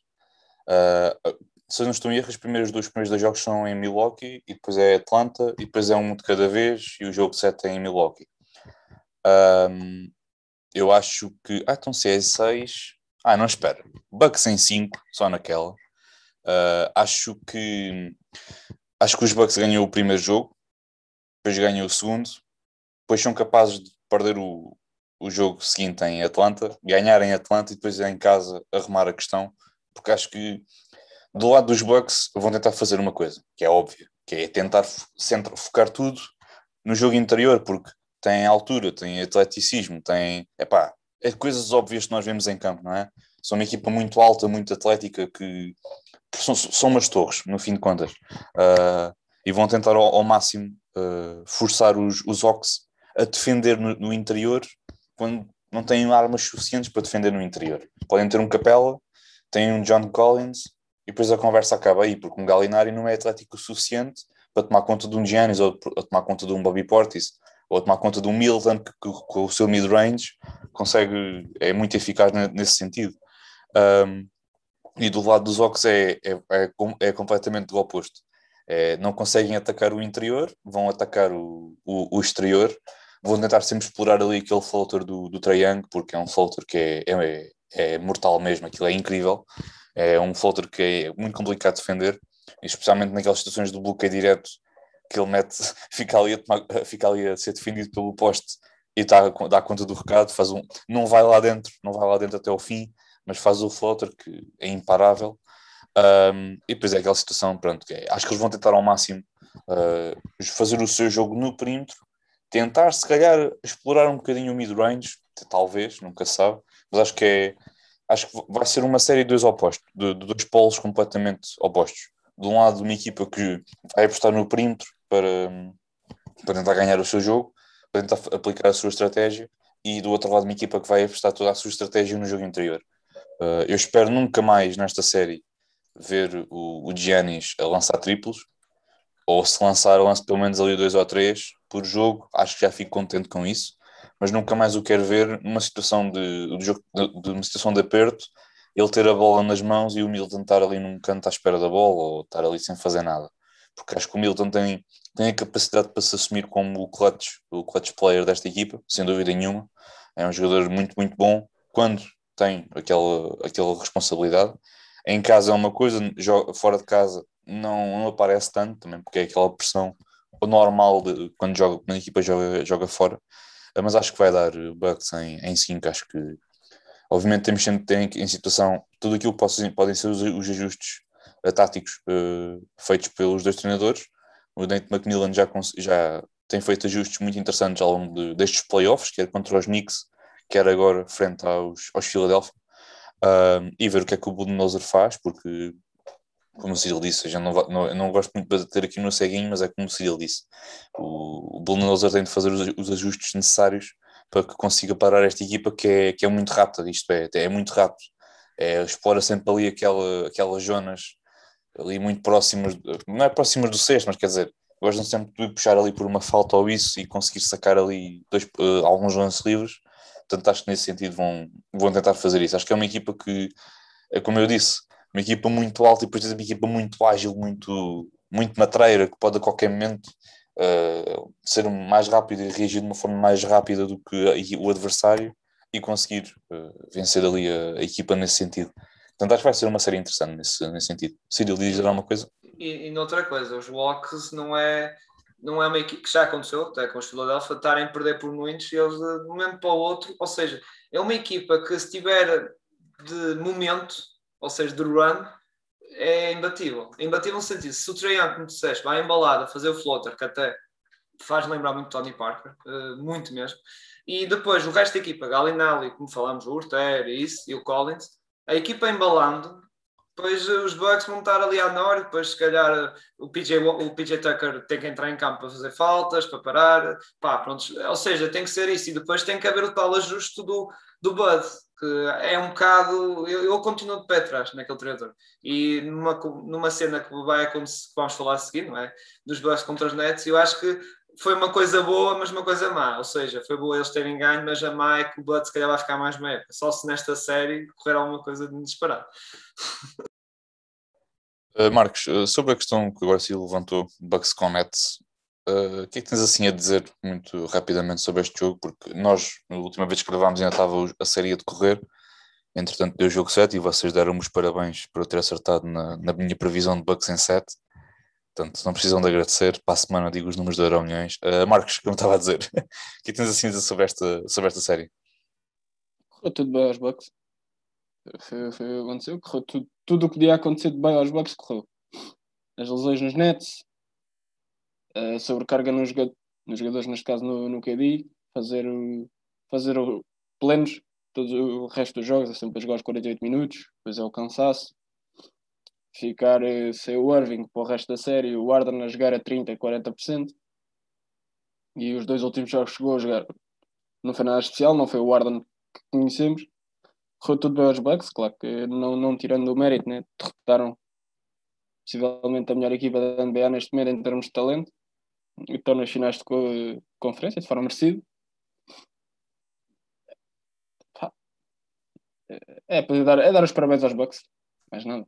Uh, se eu não estou em erro, os primeiros dois primeiros dois jogos são em Milwaukee, e depois é Atlanta, e depois é um de cada vez, e o jogo 7 é em Milwaukee. Um, eu acho que. Ah, então se é 6. Ah, não, espera. Bucks em 5, só naquela. Uh, acho que. Acho que os Bucks ganham o primeiro jogo, depois ganham o segundo, depois são capazes de perder o, o jogo seguinte em Atlanta, ganhar em Atlanta e depois em casa arrumar a questão, porque acho que do lado dos Bucks vão tentar fazer uma coisa, que é óbvia, que é tentar focar tudo no jogo interior, porque tem altura, tem atleticismo, tem. Epá, é coisas óbvias que nós vemos em campo, não é? São uma equipa muito alta, muito atlética, que são, são umas torres, no fim de contas. Uh, e vão tentar ao, ao máximo uh, forçar os, os Ox a defender no, no, interior, quando não têm armas suficientes para defender no interior. Podem ter um Capela, têm um John Collins e depois a conversa acaba aí, porque um Galinari não é atlético o suficiente para tomar conta de um Giannis ou para tomar conta de um Bobby Portis ou tomar conta de um Milton que, com o seu mid-range consegue, é muito eficaz nesse sentido. Um, e do lado dos Ox é, é, é, é completamente o oposto. É, não conseguem atacar o interior, vão atacar o, o, o, exterior, vão tentar sempre explorar ali aquele floater do, do Triangle, porque é um floater que é, é, é, mortal mesmo, aquilo é incrível. É um floater que é muito complicado de defender, especialmente naquelas situações do bloqueio direto que ele mete, fica ali a, tomar, fica ali a ser defendido pelo poste e está dá conta do recado, faz um, não vai lá dentro, não vai lá dentro até o fim, mas faz o floater que é imparável. Um, e depois é aquela situação, pronto, que é, acho que eles vão tentar ao máximo uh, fazer o seu jogo no perímetro, tentar se calhar explorar um bocadinho o mid-range, talvez, nunca sabe, mas acho que é acho que vai ser uma série de dois opostos, de, de dois polos completamente opostos. De um lado, uma equipa que vai apostar no perímetro para, para tentar ganhar o seu jogo, para tentar aplicar a sua estratégia, e do outro lado, uma equipa que vai apostar toda a sua estratégia no jogo interior. Uh, eu espero nunca mais nesta série ver o, o Giannis a lançar triplos, ou se lançar, lance pelo menos ali dois ou três por jogo, acho que já fico contente com isso, mas nunca mais o quero ver numa situação de, de, jogo, de, de uma situação de aperto, ele ter a bola nas mãos e o Milton estar ali num canto à espera da bola ou estar ali sem fazer nada. Porque acho que o Milton tem, tem a capacidade para se assumir como o clutch, o clutch player desta equipa, sem dúvida nenhuma. É um jogador muito, muito bom quando tem aquela, aquela responsabilidade. Em casa é uma coisa, fora de casa não, não aparece tanto também, porque é aquela pressão normal de quando, joga, quando a equipa joga, joga fora. Mas acho que vai dar Bucks em 5. Acho que, obviamente, temos sempre em situação tudo aquilo que possam, podem ser os, os ajustes uh, táticos uh, feitos pelos dois treinadores. O Nate McMillan já, já tem feito ajustes muito interessantes ao longo de, destes playoffs, quer contra os Knicks, quer agora frente aos, aos Philadelphia, uh, e ver o que é que o Budenholzer faz, porque, como o Cyril disse, eu não, não, eu não gosto muito de ter aqui no ceguinho, mas é como o Cyril disse, o, o tem de fazer os, os, ajustes necessários para que consiga parar esta equipa que é, que é muito rápida, isto é, é muito rápido, é, explora sempre ali aquela, aquelas zonas ali muito próximas, não é próximas do sexto, mas quer dizer, gostam sempre de puxar ali por uma falta ou isso e conseguir sacar ali dois, uh, alguns lances livres Portanto, acho que nesse sentido vão, vão tentar fazer isso. Acho que é uma equipa que, é como eu disse, uma equipa muito alta e depois uma equipa muito ágil, muito, muito matreira, que pode a qualquer momento uh, ser mais rápido e reagir de uma forma mais rápida do que o adversário e conseguir uh, vencer ali a, a, equipa nesse sentido. Portanto, acho que vai ser uma série interessante nesse, nesse sentido. Cyril, diz alguma coisa? E, e noutra coisa, os Walks não é não é uma equipe que já aconteceu, até com os Philadelphia, estarem a perder por muitos e eles de um momento para o outro, ou seja, é uma equipa que se tiver de momento, ou seja, de run, é imbatível. Imbatível no sentido, se o Trae como disseste, vai embalado a fazer o floater, que até faz lembrar muito Tony Parker, uh, muito mesmo, e depois o resto da equipa, Galinelli, como falamos, o Urter isso, e o Collins, a equipa embalando, depois os Bucks vão estar ali à norte, depois se calhar o PJ, o PJ Tucker tem que entrar em campo para fazer faltas, para parar, pá, pronto. Ou seja, tem que ser isso. E depois tem que haver o tal ajuste do, do Bud, que é um bocado. Eu, eu continuo de pé atrás naquele treinador. E numa, numa cena que vai acontecer, vamos falar a seguir, não é? Dos Bucks contra os Nets, eu acho que foi uma coisa boa, mas uma coisa má. Ou seja, foi boa eles terem ganho, mas a má é que o Bud se calhar vai ficar mais meio. Só se nesta série correr alguma coisa de inesperado. Uh, Marcos, uh, sobre a questão que agora se levantou, Bucks com Nets, uh, o que é que tens assim a dizer muito rapidamente sobre este jogo? Porque nós, na última vez que gravámos, ainda estava a série a decorrer, entretanto deu o jogo 7 e vocês deram-me os parabéns por eu ter acertado na, na minha previsão de Bucks em 7. Portanto, não precisam de agradecer. Para a semana digo os números Euro Milhões. Uh, Marcos, como estava a dizer, o que é tens assim a dizer sobre esta, sobre esta série? Correu tudo bem aos Bucks. Foi, foi, aconteceu, correu tudo, tudo o que podia acontecer de bem aos Bucks correu. As lesões nos nets, a sobrecarga nos, nos jogadores, neste caso no, no KD, fazer, fazer plenos todo o resto dos jogos, é sempre a jogar os 48 minutos, depois é o cansaço ficar eh, sem o Irving para o resto da série, o Arden a jogar a 30% e 40%. E os dois últimos jogos chegou a jogar. Não foi nada especial, não foi o Arden que conhecemos. Correu tudo bem aos Bucks, claro que não, não tirando o mérito, né? derrotaram possivelmente a melhor equipa da NBA neste momento em termos de talento estão nas finais de co conferência de forma merecida. É, é, dar, é dar os parabéns aos Bucks, mais nada.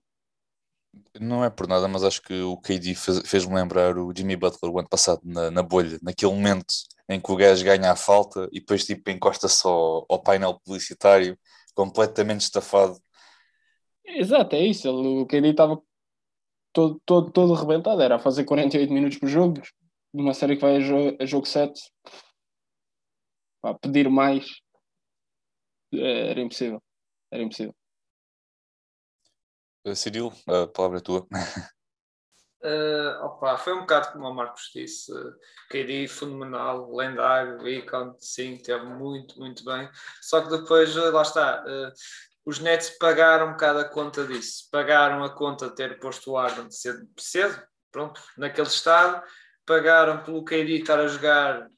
Não é por nada, mas acho que o KD fez-me lembrar o Jimmy Butler o ano passado na, na, bolha, naquele momento em que o gajo ganha a falta e depois tipo encosta só ao painel publicitário, completamente estafado. Exato, é isso. Ele, o KD estava todo, todo, todo arrebentado, era a fazer 48 minutos por jogo, numa série que vai a, jogo, a jogo 7. Pá, pedir mais eh, era impossível. Era impossível. Uh, Cirilo, a palavra é tua. Uh, opa, foi um bocado como o Marcos disse, uh, KD fenomenal, lendário, ícone, sim, teve muito, muito bem. Só que depois, uh, lá está, uh, os Nets pagaram um bocado a conta disso, pagaram a conta de ter posto o Arden cedo, cedo, pronto, naquele estado, pagaram pelo KD estar a jogar,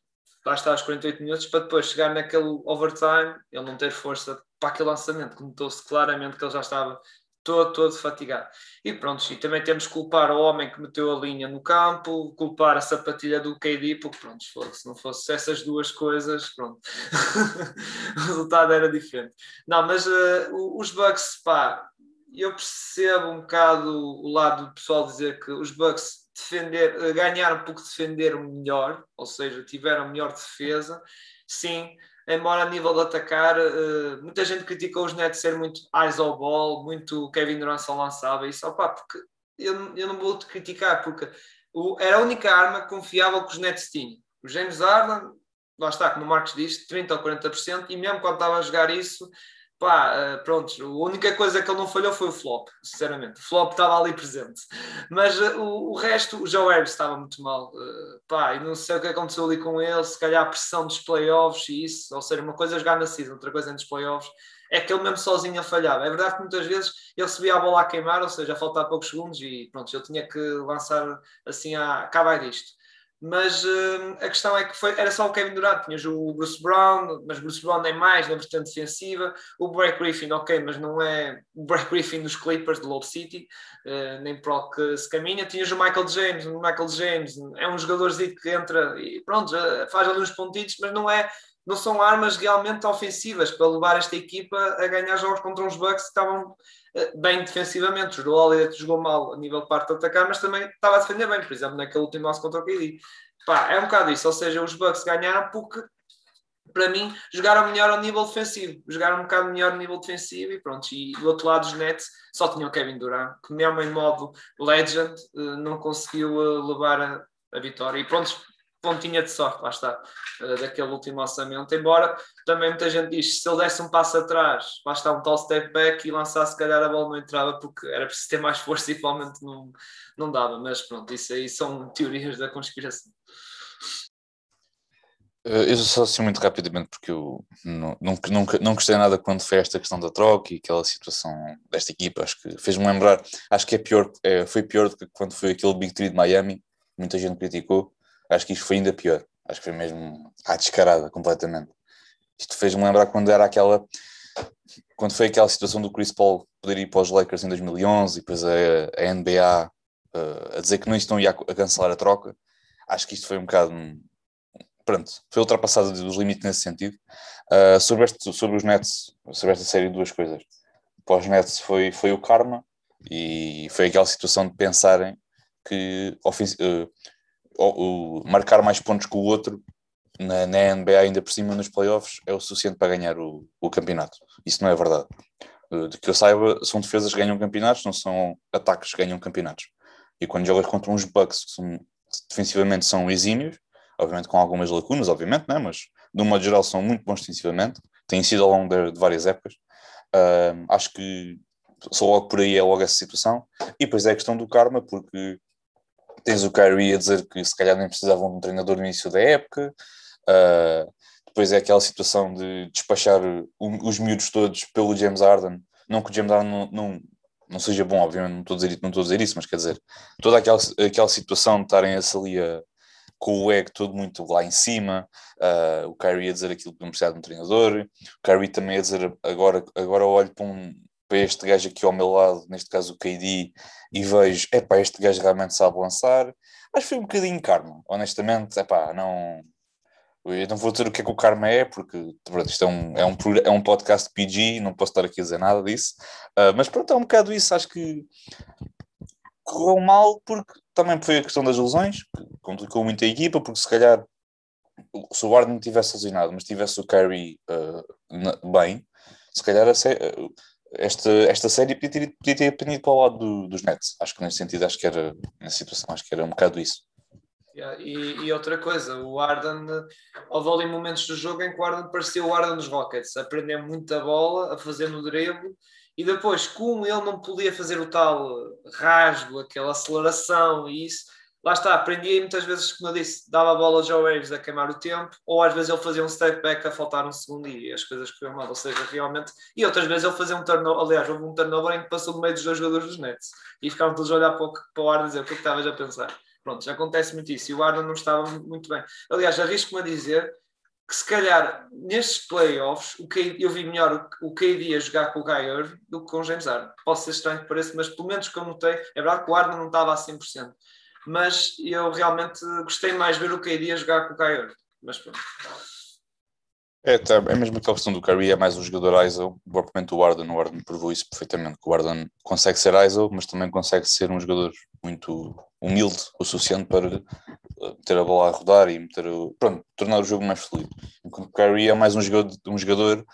lá está, aos 48 minutos, para depois chegar naquele overtime, ele não ter força para aquele lançamento, que notou-se claramente que ele já estava todo, todo fatigado. E pronto, e também temos que culpar o homem que meteu a linha no campo, culpar a sapatilha do KD, porque pronto, se não fosse essas duas coisas, pronto, o resultado era diferente. Não, mas uh, os Bucks, pá, eu percebo um bocado o lado do pessoal dizer que os Bucks defender, eh, ganharam porque defenderam melhor, ou seja, tiveram melhor defesa. Sim, embora a nível de atacar, uh, muita gente criticou os Nets ser muito eyes ao ball, muito Kevin Durant só lançava isso, opa, porque eu, eu não vou te criticar, porque o, era a única arma confiável que os Nets tinham. O James Harden, lá está, como o Marcos disse, 30% ou 40%, e mesmo quando estava a jogar isso, pá, uh, pronto, a única coisa que ele não falhou foi o flop, sinceramente. O flop estava ali presente. Mas uh, o, o, resto, o Joe Harris estava muito mal. Uh, pá, e não sei o que aconteceu ali com ele, se calhar a pressão dos playoffs e isso, ou seja, uma coisa é jogar na season, outra coisa é nos playoffs. É que ele mesmo sozinho falhava. É verdade que muitas vezes ele recebia a bola a queimar, ou seja, a faltar poucos segundos e pronto, ele tinha que lançar assim, a acabar disto mas uh, a questão é que foi, era só o Kevin Durant, tinhas o Bruce Brown, mas Bruce Brown é mais na vertente defensiva, o Break Griffin, ok, mas não é o Break Griffin dos Clippers de Low City, uh, nem para o que se caminha, tinhas o Michael James, o Michael James é um jogadorzinho que entra e pronto, faz ali uns pontitos, mas não é não são armas realmente ofensivas para levar esta equipa a ganhar jogos contra uns Bucks que estavam bem defensivamente. O Holiday jogou mal a nível de parte de atacar, mas também estava a defender bem, por exemplo, naquele último lance contra o KD. Pá, é um bocado isso, ou seja, os Bucks ganharam porque, para mim, jogaram melhor ao nível defensivo, jogaram um bocado melhor no nível defensivo e pronto. E do outro lado, os Nets só tinham Kevin Durant, que mesmo em modo legend eh, não conseguiu eh, levar a, a vitória. E pronto, pontinha de sorte, lá está, uh, daquele último orçamento. Embora também muita gente diz se ele desse um passo atrás, lá está um tal step back e lançasse, se calhar a bola não entrava porque era preciso ter mais força e provavelmente não, não dava. Mas pronto, isso aí são teorias da conspiração. Eh, eu só assim muito rapidamente, porque eu nunca, nunca, não gostei nada quando foi esta questão da troca e aquela situação desta equipa. Acho que fez-me lembrar, acho que é pior, é, foi pior do que quando foi aquele Big Three de Miami, muita gente criticou Acho que isto foi ainda pior. Acho que foi mesmo à descarada, completamente. Isto fez-me lembrar quando era aquela. Quando foi aquela situação do Chris Paul poder ir para os Lakers em 2011 e depois a, a NBA eh, a dizer que não estão ia a cancelar a troca. Acho que isto foi um bocado. Pronto, foi ultrapassado dos limites nesse sentido. Uh, sobre, este, sobre os Nets, sobre esta série, duas coisas. Para os Nets foi, foi o karma e foi aquela situação de pensarem que uh, o, marcar mais pontos que o outro na, na, NBA, ainda por cima nos playoffs, é o suficiente para ganhar o, o campeonato. Isso não é verdade. Eh, de que eu saiba, são defesas que ganham campeonatos, não são ataques que ganham campeonatos. E quando jogas contra uns Bucks que são, defensivamente são exímios, obviamente com algumas lacunas, obviamente, né? mas de um modo geral são muito bons defensivamente, têm sido ao longo de, de várias épocas. Uh, acho que só logo por aí é logo essa situação. E depois é a questão do karma, porque tens o Kyrie a dizer que se calhar nem precisavam de um treinador no início da época. Uh, depois é aquela situação de despachar os miúdos todos pelo James Harden. Não que o James Harden não, não, não seja bom, obviamente, não estou, a dizer, não estou a dizer isso, mas quer dizer, toda aquela, aquela situação de estarem ali a, com o ego todo muito lá em cima, uh, o Kyrie a dizer aquilo que não precisava de um treinador, o Kyrie também a dizer agora, agora olho para, um, para este gajo aqui ao meu lado, neste caso o KD, e vejo, epá, este gajo realmente sabe lançar. Acho que foi um bocadinho karma, honestamente, epá, não... Eu não vou dizer o que é que o karma é, porque pronto, isto é um, é, um, é um podcast PG, não posso estar aqui a dizer nada disso, uh, mas pronto, é um bocado isso, acho que correu mal porque também foi a questão das lesões, que complicou muito a equipa, porque se calhar se o Warden tivesse lesionado, mas tivesse o Curry uh, bem, se calhar esta, esta série podia ter, podia ter pendido para o lado do, dos Nets. Acho que nesse sentido, acho que era, nessa situação, acho que era um bocado isso. Yeah, e, e, outra coisa, o Arden, houve ali momentos do jogo em que o Arden parecia o Arden dos Rockets, a prender muita bola, a fazer no drible e depois, como ele não podia fazer o tal rasgo, aquela aceleração e isso, lá está, aprendia muitas vezes, como eu disse, dava a bola ao Joe Waves a queimar o tempo, ou às vezes ele fazia um step back a faltar um segundo e as coisas corriam mal, ou seja, realmente, e outras vezes ele fazia um turnover, aliás, houve um turnover em que passou no meio dos dois jogadores dos Nets e ficavam todos a olhar para o, para o ar e dizer o que é que estavas a pensar. Pronto, já acontece muito isso e o Arnold não estava muito bem. Aliás, arrisco-me a dizer que se calhar nestes playoffs o KD, eu vi melhor o, KD a jogar com o Guy Irving do que com o James Harden. Pode ser estranho que pareça, mas pelo menos que eu notei, é verdade que o Harden não estava a 100%, mas eu realmente gostei mais ver o KD a jogar com o Irving. Mas pronto. É, tá, é mesmo aquela questão do Curry, é mais um jogador ISO, propriamente o Warden, o Warden provou isso perfeitamente, que o Warden consegue ser ISO, mas também consegue ser um jogador muito humilde o suficiente para eh, ter a bola a rodar e meter o, pronto, tornar o jogo mais fluido. Enquanto o Curry é mais um jogador, um jogador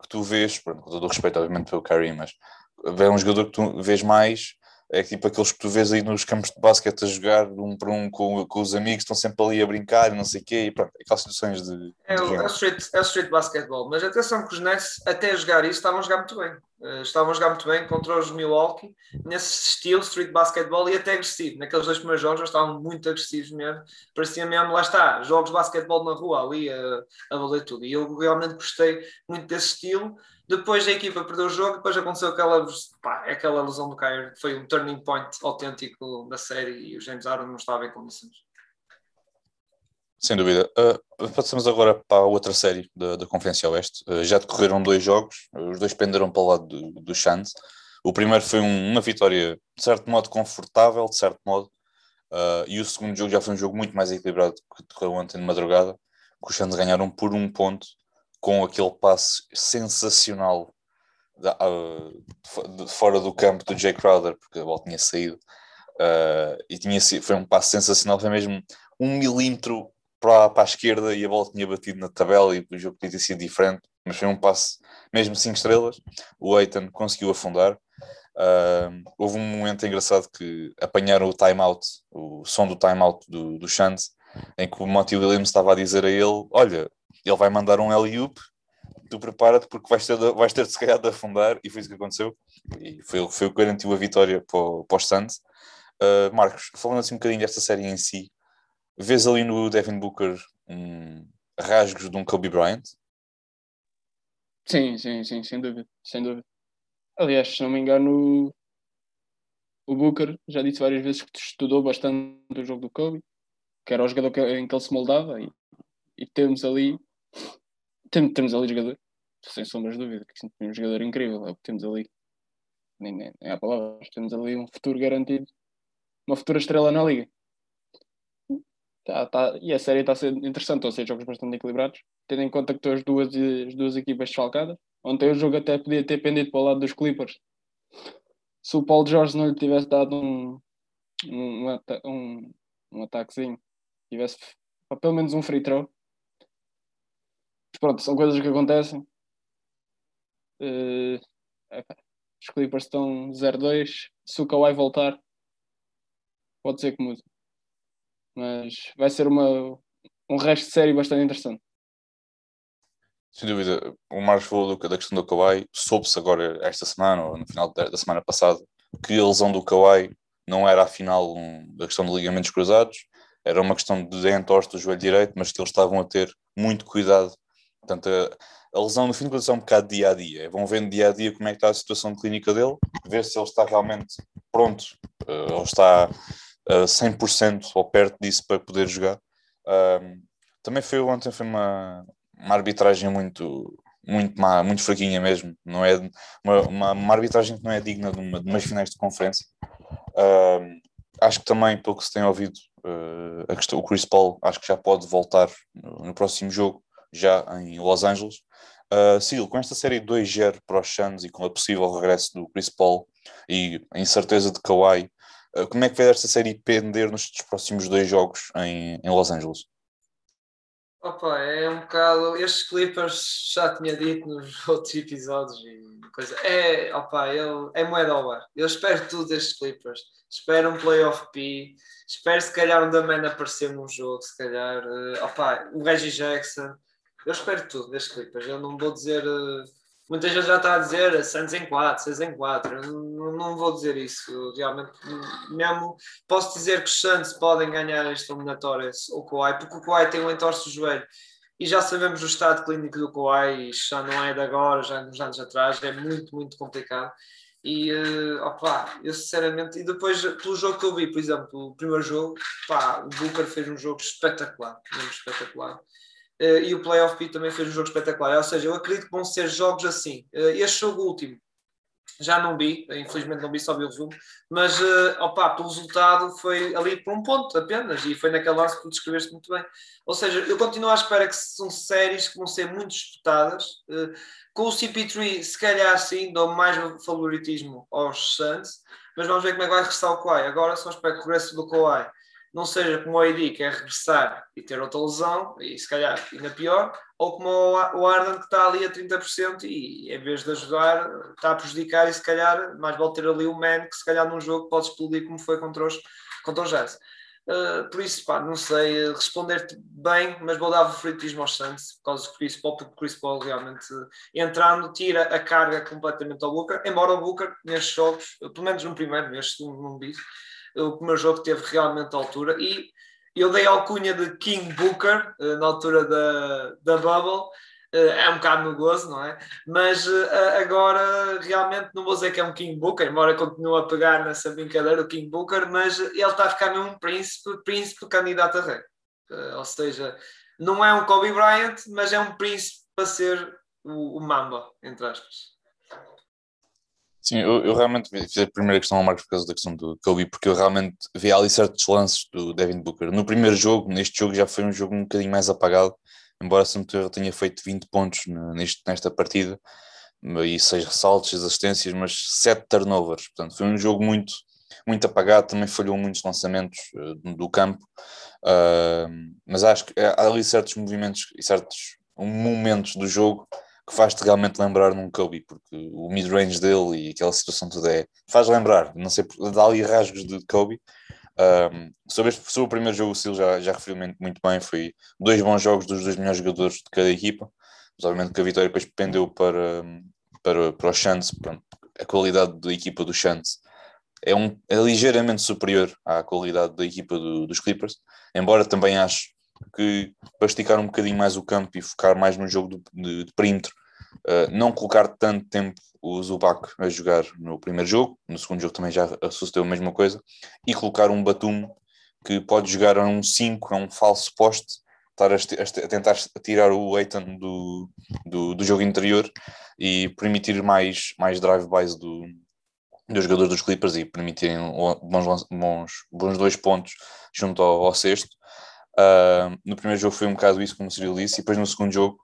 que tu vês, pronto, com todo o respeito obviamente pelo Curry, mas é um jogador que tu vês mais é tipo aqueles que tu vês aí nos campos de basquete a jogar um para um com, com os amigos, estão sempre ali a brincar e não sei o quê, e pronto, aquelas situações de. É, de o, é, o street, é o street basketball, mas atenção que os Nets, até jogar isso, estavam a jogar muito bem. Uh, estavam a jogar muito bem contra os Milwaukee, nesse estilo, street basketball e até agressivo. Naqueles dois primeiros jogos, eles estavam muito agressivos mesmo. Parecia mesmo, lá está, jogos de basquetebol na rua, ali a, a valer tudo. E eu realmente gostei muito desse estilo depois a equipa perdeu o jogo, depois aconteceu aquela, pá, aquela lesão do que foi um turning point autêntico da série e o James Harden não estava em condições. Sem dúvida. Uh, passamos agora para a outra série da, da Conferência Oeste. Uh, já decorreram dois jogos, os dois penderam para o lado do, do. O primeiro foi um, uma vitória, de certo modo, confortável, de certo modo, uh, e o segundo jogo já foi um jogo muito mais equilibrado que decorreu ontem de madrugada, que os Suns ganharam por um ponto com aquele passe sensacional da, uh, de, fora do campo do Jay Crowder, porque a bola tinha saído. Uh, e tinha, foi um passe sensacional, foi mesmo um milímetro para, para a esquerda e a bola tinha batido na tabela e o jogo podia ter sido diferente, mas foi um passe mesmo 5 estrelas. O Eitan conseguiu afundar. Uh, houve um momento engraçado que apanharam o timeout, o som do timeout do, do Chance, em que o Monty Williams estava a dizer a ele: Olha, ele vai mandar um alley-oop, tu prepara-te porque vais ter, de, vais ter de se calhar de afundar, e foi isso que aconteceu, e foi, foi o que garantiu a vitória para, para os Suns. Uh, Marcos, falando assim um bocadinho desta série em si, vês ali no Devin Booker um, rasgos de um Kobe Bryant? Sim, sim, sim, sem dúvida, sem dúvida. Aliás, se não me engano, o Booker já disse várias vezes que estudou bastante o jogo do Kobe, que era o jogador em que ele se moldava, e, e temos ali temos, temos ali jogador, sem sombras de dúvida, que temos um jogador incrível, é o que temos ali. Nem, nem, nem há palavras, temos ali um futuro garantido, uma futura estrela na liga. Tá, tá, e a série está ser interessante, estão a ser jogos bastante equilibrados, tendo em conta que estão as duas, as duas equipas desfalcadas. Ontem o jogo até podia ter pendido para o lado dos Clippers. Se o Paulo Jorge não lhe tivesse dado um, um, um, um ataquezinho, tivesse pelo menos um free throw, pronto, são coisas que acontecem. Uh, os Clippers estão 0-2. Se o Kawhi voltar, pode ser que mude. Mas vai ser uma, um resto de série bastante interessante. Sem dúvida, o Marcos falou da questão do Kawhi. Soube-se agora, esta semana, ou no final da semana passada, que a lesão do Kawhi não era afinal um, da questão de ligamentos cruzados, era uma questão de entorse do joelho direito, mas que eles estavam a ter muito cuidado Portanto, a, a lesão no fim de contas é um bocado dia a dia. Vão vendo dia a dia como é que está a situação clínica dele, ver se ele está realmente pronto uh, ou está uh, 100% ou perto disso para poder jogar. Também foi ontem foi uma, uma arbitragem muito muito má, muito fraquinha mesmo. Não é uma, uma, uma arbitragem que não é digna de, uma, de umas finais de conferência. Acho que também, pelo que se tem ouvido, uh, questão, o Chris Paul acho que já pode voltar no, no próximo jogo, já em Los Angeles. Uh, com esta série 2-0 para os Suns e com a possível regresso do Chris Paul e a incerteza de Kawhi, uh, como é que vai esta série pender nos próximos dois jogos em, em Los Angeles? Opa, é um bocado. Estes Clippers já tinha dito nos outros episódios e coisa. É, opa, eu, é moeda ao bar. Eu espero tudo destes Clippers. Espero um playoff P. Espero se calhar um da Man aparecer num jogo, se calhar. Uh, opa, o Reggie Jackson. Eu espero tudo destes Clippers. Eu não vou dizer. Uh, muita gente já está a dizer Santos em 4, 6 em 4. Eu não, não vou dizer isso. Realmente, mesmo posso dizer que os Santos podem ganhar esta eliminatória, o Kawhi, porque o Kawhi tem um entorse do joelho e já sabemos o estado clínico do Kawhi, isto já não é de agora, já é uns anos atrás, é muito, muito complicado. E uh, opa, eu sinceramente, e depois pelo jogo que eu vi, por exemplo, o primeiro jogo, pá, o Booker fez um jogo espetacular, mesmo espetacular. Uh, e o Playoff P também fez um jogo espetacular. Ou seja, eu acredito que vão ser jogos assim. Uh, este jogo último, já não vi, infelizmente não vi, só vi o resumo, mas uh, opa, o resultado foi ali por um ponto apenas, e foi naquele lance que tu descreveste muito bem. Ou seja, eu continuo à espera que são séries que vão ser muito disputadas. Com o CP3, se calhar sim, dou mais favoritismo aos Suns, mas vamos ver como é que vai regressar o Kawhi. Agora só espero que o regresso do Kawhi não seja como o AD, que é regressar e ter outra lesão, e se calhar ainda pior, ou como o Arden, que está ali a 30% e em vez de ajudar, está a prejudicar e se calhar mais vale ter ali o Man, que se calhar num jogo pode explodir como foi contra os, contra os Jazz. Uh, por isso, pá, não sei responder-te bem, mas vou dar favoritismo aos Santos por causa do Chris Paul, porque o Chris Paul realmente entrando tira a carga completamente ao Booker, embora o Booker nestes jogos, pelo menos no primeiro, neste segundo não vi, o primeiro jogo teve realmente altura e eu dei a alcunha de King Booker eh, na altura da, da Bubble eh, é um bocado no gozo, não é? Mas eh, agora realmente não vou dizer que é um King Booker, embora continue a pegar nessa brincadeira o King Booker, mas ele está a ficar mesmo um príncipe, príncipe candidato a rei. Ou seja, não é um Kobe Bryant, mas é um príncipe para ser o, o Mamba, entre aspas. Sim, eu, eu, realmente fiz a primeira questão ao Marcos por causa da questão do Kobe, porque eu realmente vi ali certos lances do Devin Booker. No primeiro jogo, neste jogo já foi um jogo um bocadinho mais apagado, embora eu tenha feito 20 pontos neste, nesta partida, e 6 ressaltos, 6 assistências, mas 7 turnovers. Portanto, foi um jogo muito, muito apagado, também falhou muitos lançamentos uh, do campo, uh, mas acho que há ali certos movimentos e certos momentos do jogo que faz-te realmente lembrar num Kobe, porque o mid-range dele e aquela situação toda é. faz lembrar, não sei, dá ali rasgos de Kobe. Um, sobre, este, sobre o primeiro jogo, o Sil já, já referiu muito bem. Foi dois bons jogos dos dois melhores jogadores de cada equipa, mas obviamente que a vitória depois pendeu para, para, para o Chance. A qualidade da equipa do Chance é, um, é ligeiramente superior à qualidade da equipa do, dos Clippers, embora também acho que para esticar um bocadinho mais o campo e focar mais no jogo de, de, de perímetro, uh, não colocar tanto tempo o Zubac a jogar no primeiro jogo, no segundo jogo também já sucedeu a mesma coisa, e colocar um Batum que pode jogar a um 5, a um falso poste, estar a, a, tentar tirar o Eitan do, do, do, jogo interior e permitir mais, mais drive-bys do, dos jogadores dos Clippers e permitirem bons, bons, bons dois pontos junto ao, ao sexto. Uh, no primeiro jogo foi um bocado isso, como o Cyril disse, e depois no segundo jogo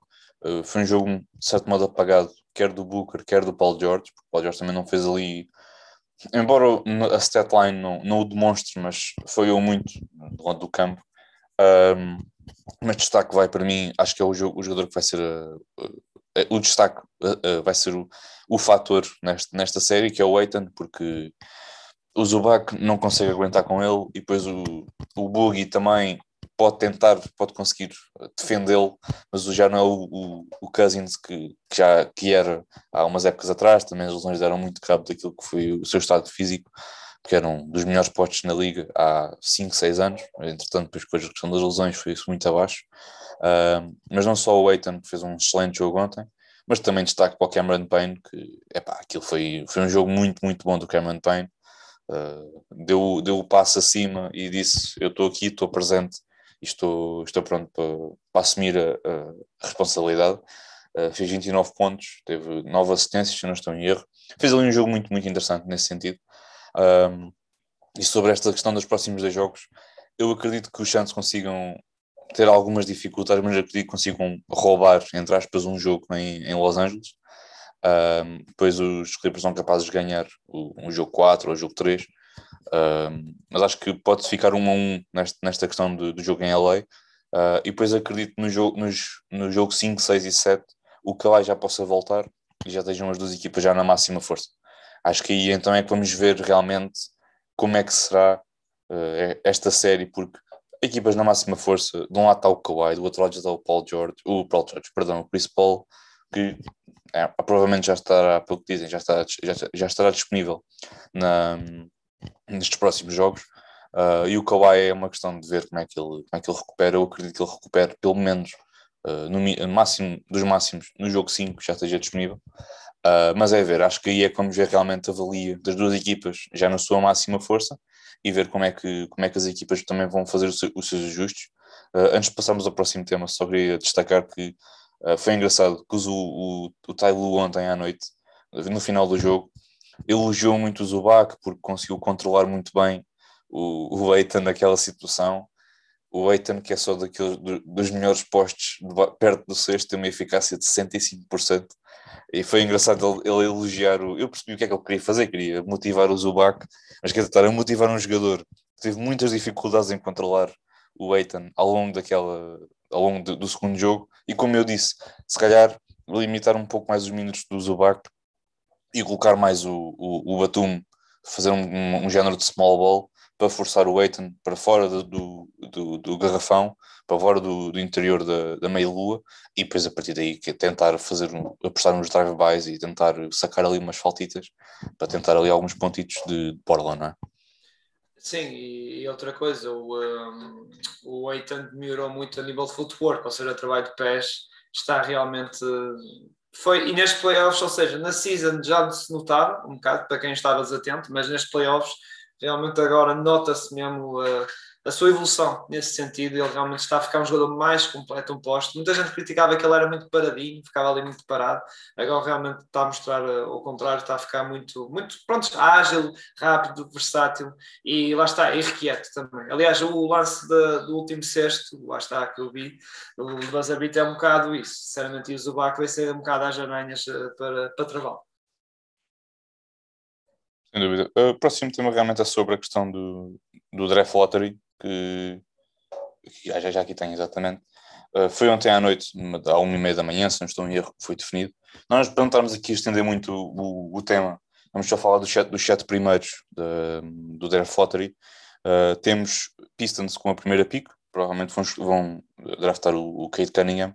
uh, foi um jogo de certo modo apagado, quer do Booker, quer do Paul George, porque o Paul George também não fez ali, embora a statline não, não o demonstre, mas eu muito do lado do campo. Um, mas destaque vai para mim, acho que é o, jogo, o jogador que vai ser uh, o destaque vai ser o, o fator nesta, nesta série, que é o Eitan, porque o Zubac não consegue aguentar com ele e depois o, o Boogie também pode tentar, pode conseguir defendê-lo, mas já não é o, o, o Cousins que, que, já que era há umas épocas atrás, também as lesões deram muito cabo daquilo que foi o seu estado físico, que era um dos melhores postos na liga há 5, 6 anos, entretanto depois com a questão das lesões foi isso muito abaixo, uh, mas não só o Eitan que fez um excelente jogo ontem, mas também destaque para o Cameron Payne, que epá, aquilo foi, foi um jogo muito, muito bom do Cameron Payne, uh, deu, deu o passo acima e disse, eu estou aqui, estou presente, e estou, estou pronto para, para assumir a, a responsabilidade. Uh, fez 29 pontos, teve 9 assistências, se não estou em erro. Fez ali um jogo muito, muito interessante nesse sentido. Um, e sobre esta questão dos próximos dois jogos, eu acredito que os Santos consigam ter algumas dificuldades, mas acredito que consigam roubar, entre aspas, um jogo em, em Los Angeles. Um, os Clippers são capazes de ganhar o, um jogo 4 ou o jogo 3. Um, mas acho que pode ficar um a um nesta, nesta questão do, do jogo em LA. Uh, ah, e depois acredito no jogo, nos, no jogo 5, 6 e 7 o Kawhi já possa voltar e já estejam as duas equipas já na máxima força. Acho que aí então é que vamos ver realmente como é que será uh, esta série, porque equipas na máxima força, de um lado está o Kawhi, do outro lado está o Paul George, o Paul George, perdão, o Chris Paul, que é, provavelmente já estará, pelo que dizem, já estará, já, já estará disponível na, nestes próximos jogos. Uh, e o Kawhi é uma questão de ver como é que ele, como é que ele recupera. Eu acredito que ele recupere pelo menos uh, no, máximo dos máximos no jogo 5 já esteja disponível. Uh, mas é ver, acho que aí é como ver realmente a valia das duas equipas já na sua máxima força e ver como é que, como é que as equipas também vão fazer os, seus ajustes. antes de passarmos ao próximo tema, só queria destacar que foi engraçado que o, o, o Tai Lu ontem à noite, no final do jogo, elogiou muito o Zubac porque conseguiu controlar muito bem o, o Eitan naquela situação. O Eitan, que é só daqueles, dos melhores postos de, perto do sexto, tem uma eficácia de 65%. E foi engraçado ele, ele, elogiar o. Eu percebi o que é que ele queria fazer, queria motivar o Zubac, mas quer a motivar um jogador que teve muitas dificuldades em controlar o Eitan ao longo daquela, ao longo do, do segundo jogo. E como eu disse, se calhar limitar um pouco mais os minutos do Zubac e colocar mais o, o, o Batum, fazer um, um, um, género de small ball para forçar o Aiton para fora do, do, do, do garrafão, para fora do, do interior da, da meia-lua e depois a partir daí que tentar fazer um, apostar nos drive-bys e tentar sacar ali umas faltitas para tentar ali alguns pontitos de, de borla, não é? Sim, e, outra coisa, o, um, o Eitan melhorou muito a nível de footwork, ou seja, trabalho de pés está realmente. Foi, e nestes playoffs, ou seja, na season já se notava um bocado, para quem estava desatento, mas nestes playoffs realmente agora nota-se mesmo uh, a sua evolução nesse sentido. Ele realmente está a ficar um jogador mais completo, um posto. Muita gente criticava que ele era muito paradinho, ficava ali muito parado. Agora realmente está a mostrar uh, o contrário, está a ficar muito, muito pronto, ágil, rápido, versátil e lá está, irrequieto também. Aliás, o lance do último sexto, lá está que eu vi, o Bazabit é um bocado isso. Sinceramente, e o Zubac vai ser um bocado às aranhas uh, para, para travá-lo. Sem dúvida. O próximo tema realmente é sobre a questão do, do draft lottery, que, que já, já aqui tem exatamente. Uh, foi ontem à noite, à uma e meia da manhã, se não estou em erro, foi definido. Nós perguntarmos aqui estender muito o, o, tema, vamos só falar dos sete, dos sete primeiros de, do draft lottery. Uh, temos Pistons com a primeira pick, provavelmente vão, vão draftar o, o Kate Cunningham.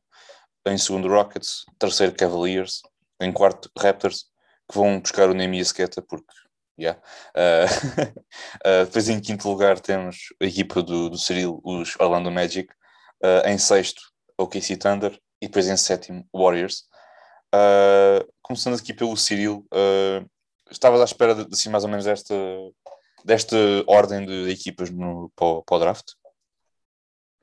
Em segundo, Rockets. Terceiro, Cavaliers. Em quarto, Raptors, que vão buscar o Nemi Esqueta, porque Yeah. Uh, uh, depois em quinto lugar temos a equipa do, do Cyril, os Orlando Magic. Uh, em sexto, o KC Thunder. E depois em sétimo, Warriors. começando aqui pelo Cyril, estavas à espera de, assim, mais ou menos desta, desta ordem de equipas no, para, para o draft?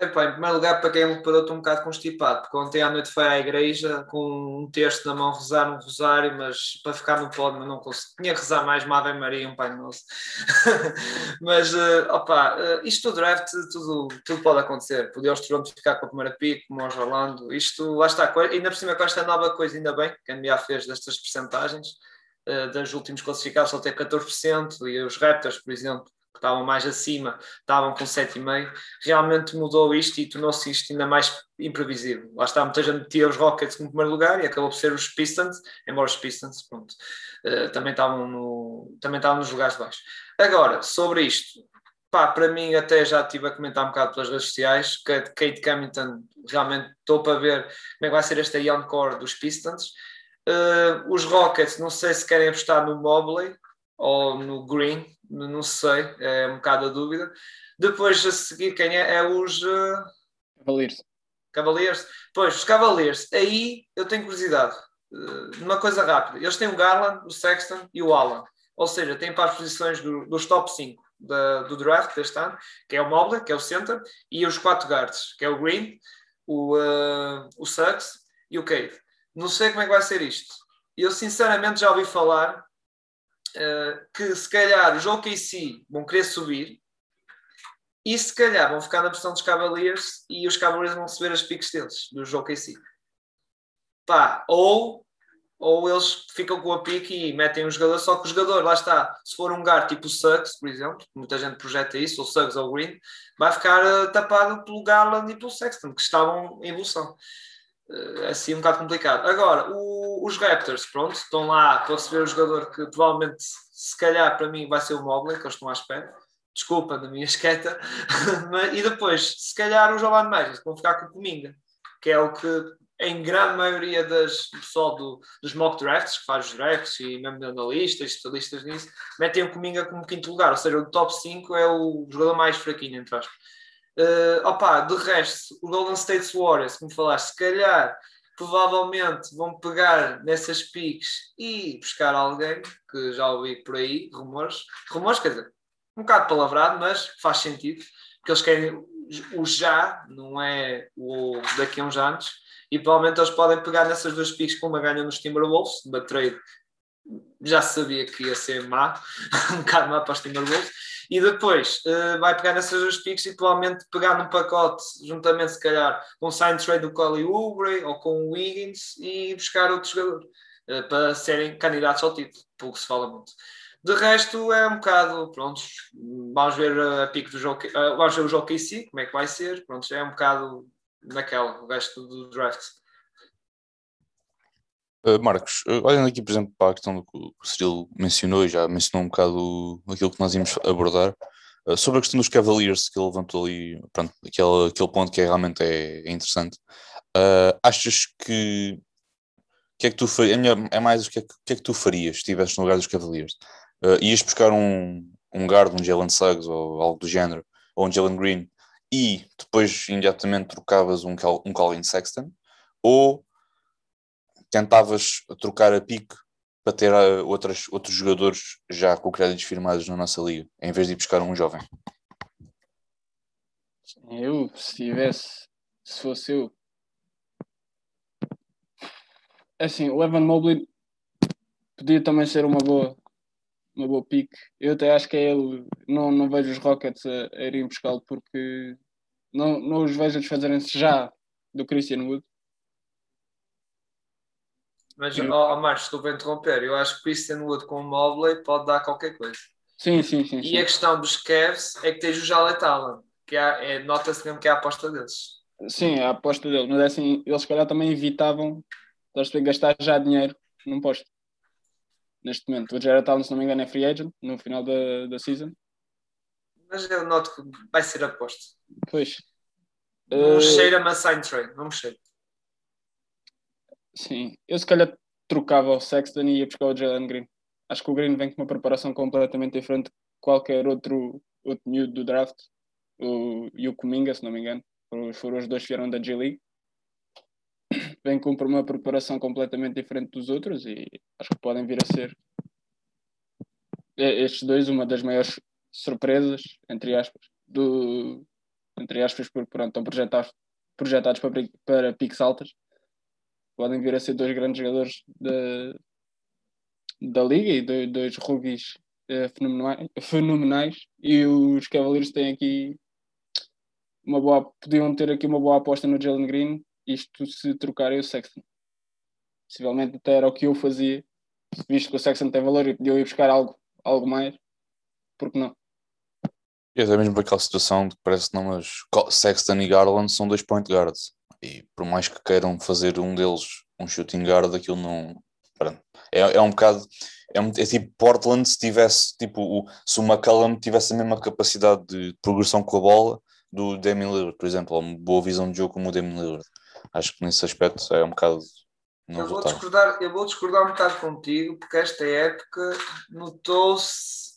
Epá, em primeiro lugar, para quem reparou, estou um bocado constipado, porque ontem à noite foi à igreja com um texto na mão, rezar um rosário, mas para ficar no pódio não consegui. Tinha que rezar mais uma Ave Maria um Pai Nosso. mas, uh, opa, uh, isto do draft, tudo, tudo pode acontecer. Podia os Toronto ficar com a primeira pick, como os Orlando. Isto, lá está, ainda por cima com esta nova coisa, ainda bem que a NBA fez destas percentagens, uh, dos últimos classificados só ter 14%, e os Raptors, por exemplo, estavam mais acima, estavam com 7,5, realmente mudou isto e tornou-se isto ainda mais imprevisível. Lá está, muita gente metia os Rockets no primeiro lugar e acabou por ser os Pistons, embora os Pistons pronto, uh, também, estavam no, também estavam nos lugares de baixo. Agora, sobre isto, pá, para mim até já estive a comentar um bocado pelas redes sociais, que Kate Cummington realmente estou para ver como é que vai ser esta young core dos Pistons. Uh, os Rockets, não sei se querem apostar no Mobley ou no Green, não sei, é um bocado a dúvida. Depois a seguir, quem é? É os uh... Cavaliers. Cavaliers. Pois, os Cavaliers, aí eu tenho curiosidade. Uh, uma coisa rápida. Eles têm o Garland, o Sexton e o Allen. Ou seja, têm para as posições do, dos top 5 da, do draft deste ano, que é o Mobley, que é o center, e os quatro guards, que é o Green, o, uh, o Suggs e o Cade. Não sei como é que vai ser isto. Eu sinceramente já ouvi falar que se calhar os OKC vão querer subir e se calhar vão ficar na posição dos Cavaliers e os Cavaliers vão receber as piques deles, dos OKC. Pá, ou ou eles ficam com a pique e metem um jogador, só que o jogador, lá está, se for um gar tipo o Suggs, por exemplo, muita gente projeta isso, ou Suggs ou Green, vai ficar uh, tapado pelo Garland e pelo Sexton, que estavam em evolução. Uh, assim um bocado complicado. Agora, o, os Raptors, pronto, estão lá para receber o jogador que provavelmente, se calhar para mim, vai ser o Mobley, que eles estão à espera. Desculpa da minha esqueta. e depois, se calhar, os Orlando Magic vão ficar com o Cominga, que é o que em grande maioria das, do pessoal do, dos mock drafts, que faz os drafts e mesmo analistas, especialistas nisso, metem o Cominga como quinto lugar, ou seja, o top 5 é o jogador mais fraquinho, entre aspas. Uh, opa, de resto, o Golden State Warriors, como falaste, se calhar, provavelmente vão pegar nessas piques e buscar alguém, que já ouvi por aí, rumores, rumores, quer dizer, um bocado palavrado, mas faz sentido, porque eles querem o já, não é o daqui a uns anos, e provavelmente eles podem pegar nessas duas picks com uma ganha nos Timberwolves, uma trade já sabia que ia ser má, um bocado má para os Timberwolves, e depois uh, vai pegar nessas duas picks e provavelmente pegar num pacote, juntamente se calhar com um sign trade do Collie Oubre ou com o Wiggins e buscar outro jogador uh, para serem candidatos ao título, que se fala muito. De resto é um bocado, pronto, vamos ver a pique do jogo, uh, vamos ver o jogo KC, como é que vai ser, pronto, é um bocado naquela, o resto do draft. Uh, Marcos, uh, olhando aqui, por exemplo, para a questão do que o Cyril mencionou e já mencionou um bocado aquilo que nós íamos abordar, uh, sobre a questão dos Cavaliers que ele levantou ali, pronto, aquele, aquele ponto que é, realmente é, é interessante, achas que que é que tu farias, é, é mais o que é, que é que tu farias se estivesse no lugar dos Cavaliers? ias buscar um, um guard, um Jalen Suggs ou algo do género, ou um Jalen Green, e depois imediatamente trocavas um, um Colin Sexton, ou tentavas trocar a pique para ter uh, outras, outros jogadores já com créditos firmados na nossa liga, em vez de ir buscar um jovem? Eu, se tivesse, se fosse eu, assim, o Evan Mobley podia também ser uma boa uma boa pique. Eu até acho que é ele. Não, não vejo os Rockets a, a irem buscá-lo porque não, não os vejo desfazerem-se já do Christian Wood. Mas, eu... oh, oh Marcos, estou a interromper. Eu acho que Christian Wood com o Mobley pode dar qualquer coisa. Sim, sim, sim. E sim. a questão dos Cavs é que tens o Jalet Allen, que é, é, nota-se mesmo que é a aposta deles. Sim, é a aposta deles. Mas é assim, eles se calhar também evitavam gastar já dinheiro num posto neste momento. O Jared Allen, se não me engano, é free agent no final da, da season. Mas eu noto que vai ser aposto. Pois. Não uh... cheira-me a sign trade, não me cheira. Sim, eu se calhar trocava o Sexton e ia buscar o Jalen Green. Acho que o Green vem com uma preparação completamente diferente de qualquer outro, outro miúdo do draft. O, e o Cominga, se não me engano. Foram os dois que vieram da G-League vem com uma preparação completamente diferente dos outros e acho que podem vir a ser estes dois uma das maiores surpresas, entre aspas, do, entre aspas, porque pronto, estão projetados, projetados para, para piques altas. Podem vir a ser dois grandes jogadores da, da liga e dois, dois rookies uh, fenomenais, fenomenais. E os Cavaliers têm aqui uma boa, podiam ter aqui uma boa aposta no Jalen Green isto se trocarem o Sexton. Possivelmente até era o que eu fazia, visto que o Sexton tem valor e podia ir buscar algo, algo mais, porque não? E até mesmo aquela situação de que parece que não, mas Sexton e Garland são dois point guards. E por mais que queiram fazer um deles um shooting guard, aquilo não. É, é um bocado. É, é, tipo Portland se tivesse, tipo, o, se o McCallum tivesse a mesma capacidade de progressão com a bola do Damian Lillard, por exemplo, uma boa visão de jogo como o Damian Lillard acho que nesse aspecto é um bocado. Eu vou, discordar, eu vou discordar um bocado contigo, porque esta época notou-se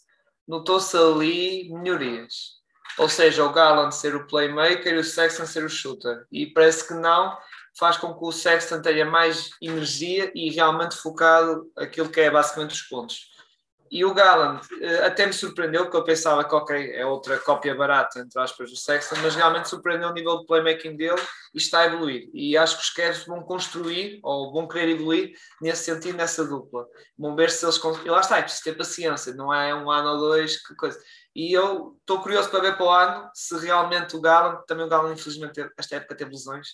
notou ali melhorias. Ou seja, o Garland ser o playmaker e o Sexton ser o shooter. E parece que não, faz com que o Sexton tenha mais energia e realmente focado aquilo que é basicamente os pontos. E o Galland uh, até me surpreendeu, porque eu pensava que, ok, é outra cópia barata, entre aspas, do Sexton, mas realmente surpreendeu o nível de playmaking dele e está a evoluir. E acho que os Cavs vão construir, ou vão querer evoluir, nesse sentido, nessa dupla. Vão ver se eles... E lá está, é preciso ter paciência, não é um ano ou dois, que coisa. E eu estou curioso para ver para o ano se realmente o Galland, também o Galland, infelizmente, esta época teve lesões,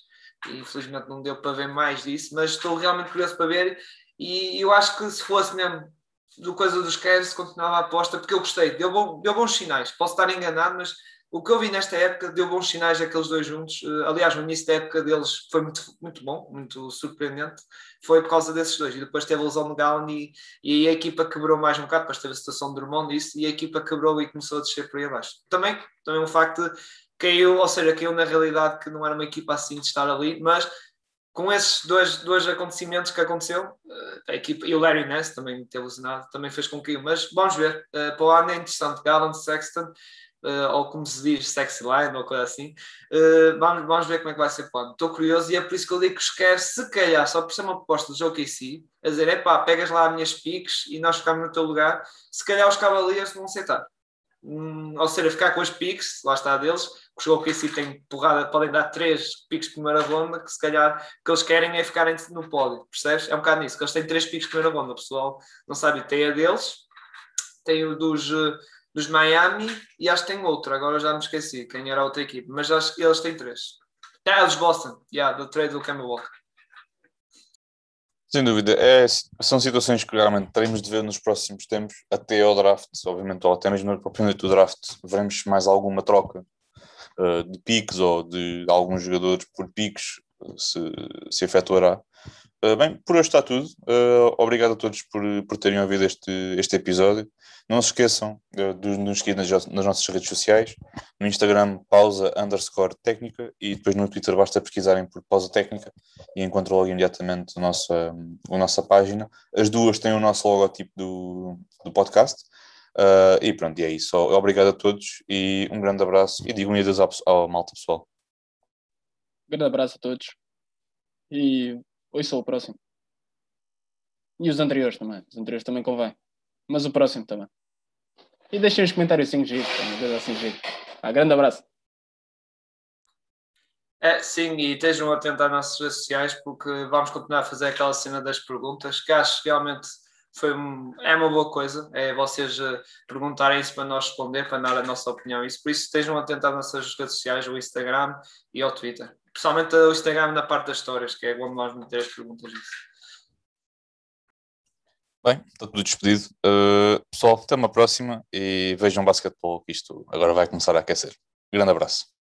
e infelizmente não deu para ver mais disso, mas estou realmente curioso para ver. E eu acho que se fosse mesmo do coisa dos Cavs, continuava a aposta, porque eu gostei, deu, bom, deu bons sinais. Posso estar enganado, mas o que eu vi nesta época deu bons sinais aqueles dois juntos. Eh, aliás, o início da época deles foi muito, muito bom, muito surpreendente. Foi por causa desses dois. E depois teve a lesão de Gallon e, e a equipa quebrou mais um bocado. Depois teve a situação de Drummond isso, e a equipa quebrou e começou a descer por aí abaixo. Também, também um facto de caiu, ou seja, caiu na realidade que não era uma equipa assim de estar ali, mas com esses dois, dois acontecimentos que aconteceu, eh, a equipa, e o Larry Ness também teve lesionado, também fez com que, mas vamos ver, uh, para o ano é interessante, Gallant, Sexton, uh, ou como se diz, Sexy Line, ou coisa assim, uh, vamos, vamos ver como é que vai ser ano. Estou curioso e é por isso que eu digo que esquece, se calhar, só por ser uma proposta do OKC, a dizer, é pá, pegas lá as minhas piques e nós ficamos no teu lugar, se calhar os Cavaliers vão aceitar. Hum, ou seja, ficar com as piques, lá está deles, os OKC têm porrada, podem dar três piques de primeira ronda, que se calhar o que eles querem é ficarem no pódio, percebes? É um bocado nisso, que eles têm três piques de primeira ronda, o pessoal não sabe, tem a deles, tem o dos, eh, dos Miami e acho que tem outro, agora já me esqueci quem era a outra equipe, mas acho que eles têm três. Ah, os Boston, yeah, do trade do Kemba Walker. Sem dúvida, é, são situações que realmente teremos de ver nos próximos tempos, até ao draft, obviamente, ou até mesmo propriamente do draft, veremos mais alguma troca uh, de piques ou de alguns jogadores por piques se, se efetuará. Uh, bem, por hoje está tudo. Uh, obrigado a todos por, por terem ouvido este, este episódio. Não se esqueçam uh, de nos seguir nas, nas, nossas redes sociais. No Instagram, pausa underscore técnica e depois no Twitter basta pesquisarem por pausa técnica e encontram logo imediatamente a nossa, a nossa página. As duas têm o nosso logotipo do, do podcast. Uh, e pronto, e é isso. Obrigado a todos e um grande abraço e digo um adeus ao, ao malta pessoal. Um grande abraço a todos e sou o próximo. E os anteriores também. Os anteriores também convém. Mas o próximo também. E deixem os comentários 5 g assim giro. Ah, grande abraço. É, sim, e estejam atentos às nossas redes sociais porque vamos continuar a fazer aquela cena das perguntas que acho realmente foi é uma boa coisa, é vocês eh, perguntarem isso para nós responder, para dar a nossa opinião. Isso, por isso estejam atentos às nossas redes sociais, o Instagram e ao Twitter. Principalmente o Instagram na parte das histórias, que é onde nós meter as perguntas. Bem, está tudo despedido. Uh, pessoal, até uma próxima e vejam basquetebol, que isto agora vai começar a aquecer. Grande abraço.